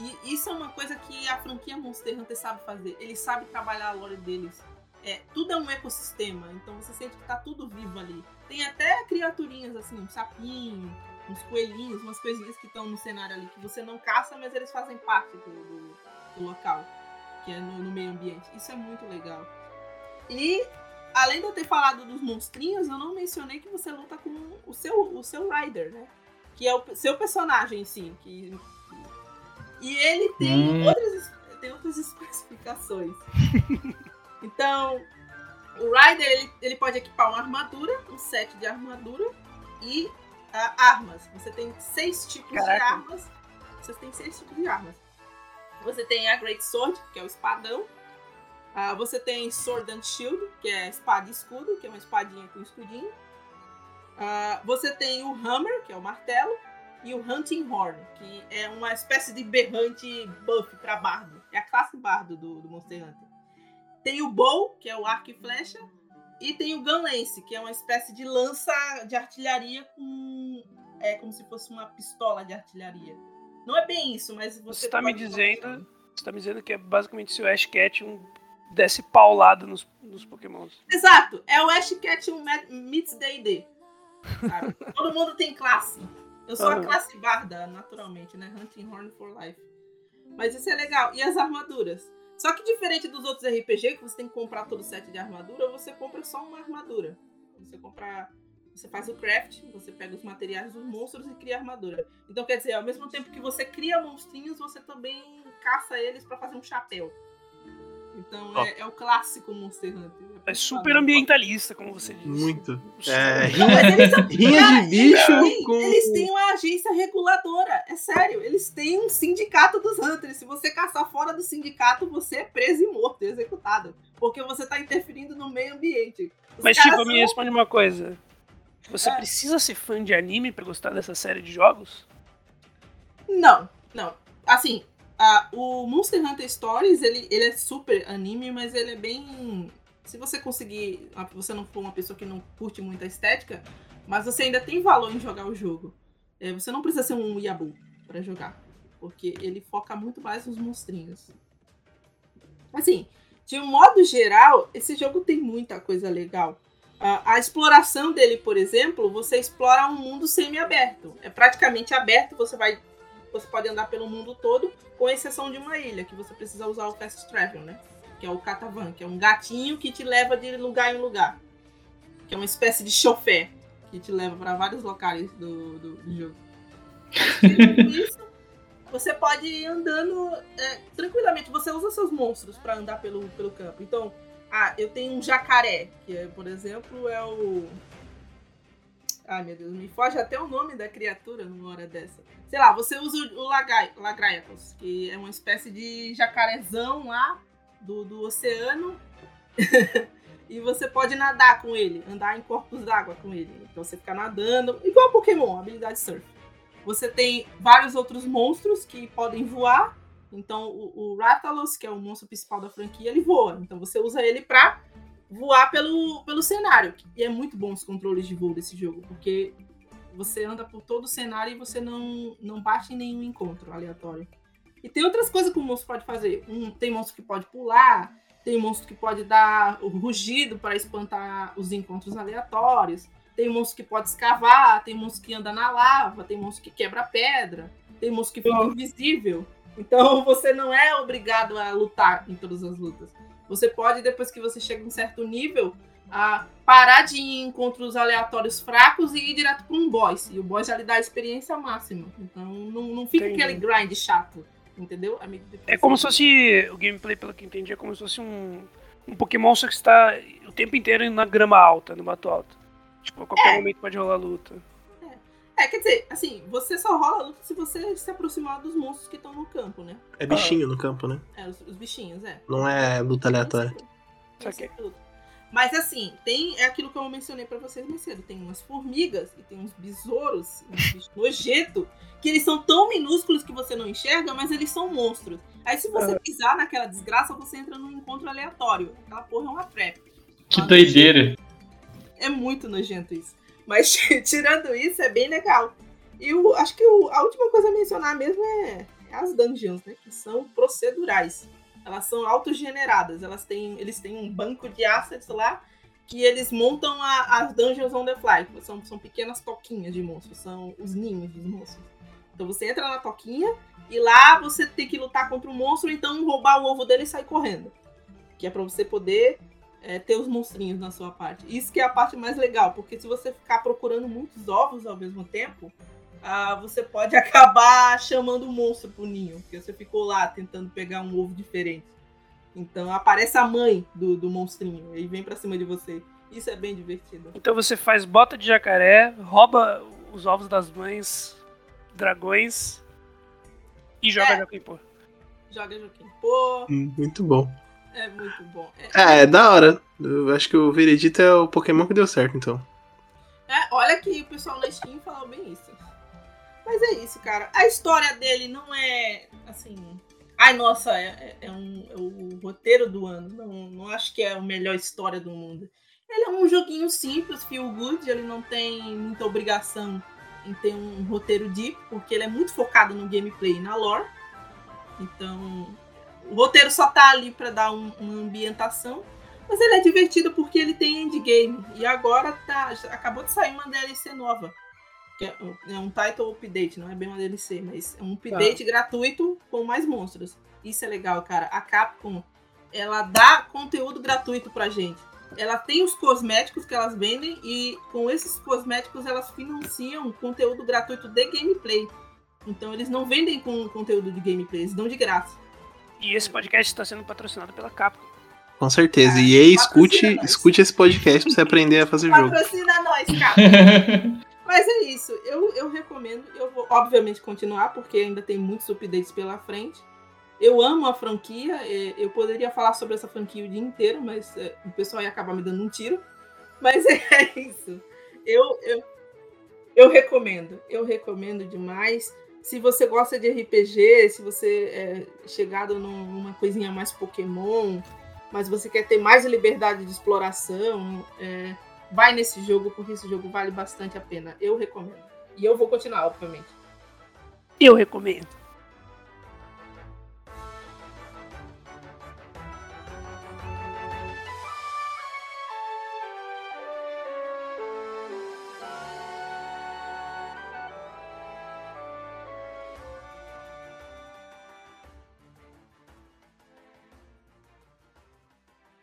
E isso é uma coisa que a franquia Monster Hunter sabe fazer. Eles sabem trabalhar a lore deles. É, tudo é um ecossistema, então você sente que tá tudo vivo ali. Tem até criaturinhas assim, um sapinho, uns coelhinhos, umas coisinhas que estão no cenário ali que você não caça, mas eles fazem parte do, do- do local, que é no, no meio ambiente. Isso é muito legal. E além de eu ter falado dos monstrinhos, eu não mencionei que você luta com o seu, o seu Rider, né? Que é o seu personagem, sim. Que, e ele tem, Hum. outras, tem outras especificações. então, o Rider ele, ele pode equipar uma armadura, um set de armadura e ah, armas. Você tem seis tipos de Caraca. armas. Você tem seis tipos de armas. Você tem a Great Sword, que é o espadão. Ah, você tem Sword and Shield, que é espada e escudo, que é uma espadinha com escudinho. Ah, você tem o Hammer, que é o martelo. E o Hunting Horn, que é uma espécie de berrante buff pra bardo. É a classe bardo do, do Monster Hunter. Tem o Bow, que é o arco e flecha. E tem o Gun Lance, que é uma espécie de lança de artilharia com. É como se fosse uma pistola de artilharia. Não é bem isso, mas você. Você tá me dizendo. Você tá me dizendo que é basicamente se o Ash Ketchum desse paulada nos, nos Pokémons. Exato, é o Ash Ketchum meets D&D. Todo mundo tem classe. Eu sou a classe barda, naturalmente, né? Hunting Horn for Life. Mas isso é legal. E as armaduras? Só que diferente dos outros RPG, que você tem que comprar todo o set de armadura, você compra só uma armadura. Você compra... Você faz o craft, você pega os materiais dos monstros e cria armadura. Então, quer dizer, ao mesmo tempo que você cria monstrinhos, você também caça eles pra fazer um chapéu. Então, é, é o clássico Monster Hunter. É super ambientalista, como você disse. Muito. É, Não, mas eles são- Rinha de bicho eles têm- com. Eles têm uma agência reguladora. É sério. Eles têm um sindicato dos Hunters. Se você caçar fora do sindicato, você é preso e morto, executado. Porque você tá interferindo no meio ambiente. Os Mas, tipo, me são- responde uma coisa. Você É. precisa ser fã de anime pra gostar dessa série de jogos? Não, não. Assim, a- o Monster Hunter Stories, ele, ele é super anime, mas ele é bem. Se você conseguir. ah, Você não for uma pessoa que não curte muito a estética, mas você ainda tem valor em jogar o jogo. É, você não precisa ser um Yabu pra jogar. Porque ele foca muito mais nos monstrinhos. Assim, de um modo geral, esse jogo tem muita coisa legal. A, a exploração dele, por exemplo, você explora um mundo semi-aberto. É praticamente aberto, você vai. Você pode andar pelo mundo todo, com exceção de uma ilha, que você precisa usar o Fast Travel, né? Que é o Catavan, que é um gatinho que te leva de lugar em lugar. Que é uma espécie de chofé que te leva para vários locais do, do, do jogo. Isso, você pode ir andando é, tranquilamente. Você usa seus monstros para andar pelo, pelo campo. Então, ah, eu tenho um jacaré, que é, por exemplo é o. Ai meu Deus, me foge até o nome da criatura numa hora dessa. Sei lá, você usa o Lagai- Lagraiacos, que é uma espécie de jacarezão lá do, do oceano. e você pode nadar com ele, andar em corpos d'água com ele. Então você fica nadando, igual Pokémon, habilidade surf. Você tem vários outros monstros que podem voar. Então o, o que é o monstro principal da franquia, ele voa. Então você usa ele pra voar pelo, pelo cenário. E é muito bom os controles de voo desse jogo, porque você anda por todo o cenário e você não, não bate em nenhum encontro aleatório. E tem outras coisas que o monstro pode fazer. Um, tem monstro que pode pular, tem monstro que pode dar o rugido para espantar os encontros aleatórios. Tem monstro que pode escavar, tem monstro que anda na lava, tem monstro que quebra pedra, tem monstro que fica invisível. Então você não é obrigado a lutar em todas as lutas. Você pode, depois que você chega em um certo nível, a parar de ir em encontros aleatórios fracos e ir direto para um boss. E o boss já lhe dá a experiência máxima. Então não, não fica Entendi. aquele grind chato. Entendeu? Que É você- como se fosse. O gameplay, pelo que eu entendi, é como se fosse um. Um Pokémon só que está o tempo inteiro na grama alta, no mato alto. Tipo, a qualquer É. momento pode rolar luta. É, quer dizer, assim, você só rola a luta se você se aproximar dos monstros que estão no campo, né? É bichinho no campo, né? É, os, os bichinhos, é. Não é luta aleatória. Tem Saquei. Mas assim, tem é aquilo que eu mencionei pra vocês mais cedo. Tem umas formigas e tem uns besouros, uns bichos nojentos, que eles são tão minúsculos que você não enxerga, mas eles são monstros. Aí se você pisar naquela desgraça, você entra num encontro aleatório. Aquela porra é uma trap. Que doideira. é muito nojento isso. Mas tirando isso, é bem legal. E o, acho que o- a última coisa a mencionar mesmo é, é as dungeons, né? Que são procedurais. Elas são autogeneradas. Elas têm, eles têm um banco de assets lá que eles montam a- as dungeons on the fly. São, são pequenas toquinhas de monstros. São os ninhos dos monstros. Então você entra na toquinha e lá você tem que lutar contra um monstro, então roubar o ovo dele e sair correndo. Que é pra você poder é, ter os monstrinhos na sua parte. Isso que é a parte mais legal, porque se você ficar procurando muitos ovos ao mesmo tempo, ah, você pode acabar chamando o monstro pro ninho, porque você ficou lá tentando pegar um ovo diferente. Então aparece a mãe do, do monstrinho e vem pra cima de você. Isso é bem divertido. Então você faz bota de jacaré, rouba os ovos das mães, dragões e joga É. Joaquim Pô. Joga Joaquim Pô, Hum, Muito bom. é muito bom. É, É, é da hora. Eu acho que o Veredito é o Pokémon que deu certo, então. É, olha que o pessoal na Steam falou bem isso. Mas é isso, cara. A história dele não é assim. Ai, nossa, é, é um, é o roteiro do ano. Não, não acho que é a melhor história do mundo. Ele é um joguinho simples, feel good. Ele não tem muita obrigação em ter um roteiro deep, porque ele é muito focado no gameplay e na lore. Então, o roteiro só tá ali pra dar um- uma ambientação. Mas ele é divertido porque ele tem endgame. E agora tá, acabou de sair uma DLC nova. É, é um title update, não é bem uma DLC, mas é um update gratuito com mais monstros. Isso é legal, cara. A Capcom, ela dá conteúdo gratuito pra gente. Ela tem os cosméticos que elas vendem e com esses cosméticos elas financiam conteúdo gratuito de gameplay. Então eles não vendem com conteúdo de gameplay, eles dão de graça. E esse podcast está sendo patrocinado pela Capcom. Com certeza. É, E aí, patrocina escute, nós. escute esse podcast pra você aprender a fazer jogo. Patrocina nós, cara. Mas é isso, eu, eu recomendo. Eu vou, obviamente, continuar, porque ainda tem muitos updates pela frente. Eu amo a franquia, é, eu poderia falar sobre essa franquia o dia inteiro, mas é, o pessoal ia acabar me dando um tiro. Mas é isso. Eu, eu, eu recomendo, eu recomendo demais. Se você gosta de RPG, se você é chegado num- numa coisinha mais Pokémon, mas você quer ter mais liberdade de exploração, é, vai nesse jogo, porque esse jogo vale bastante a pena. Eu recomendo. E eu vou continuar, obviamente. Eu recomendo.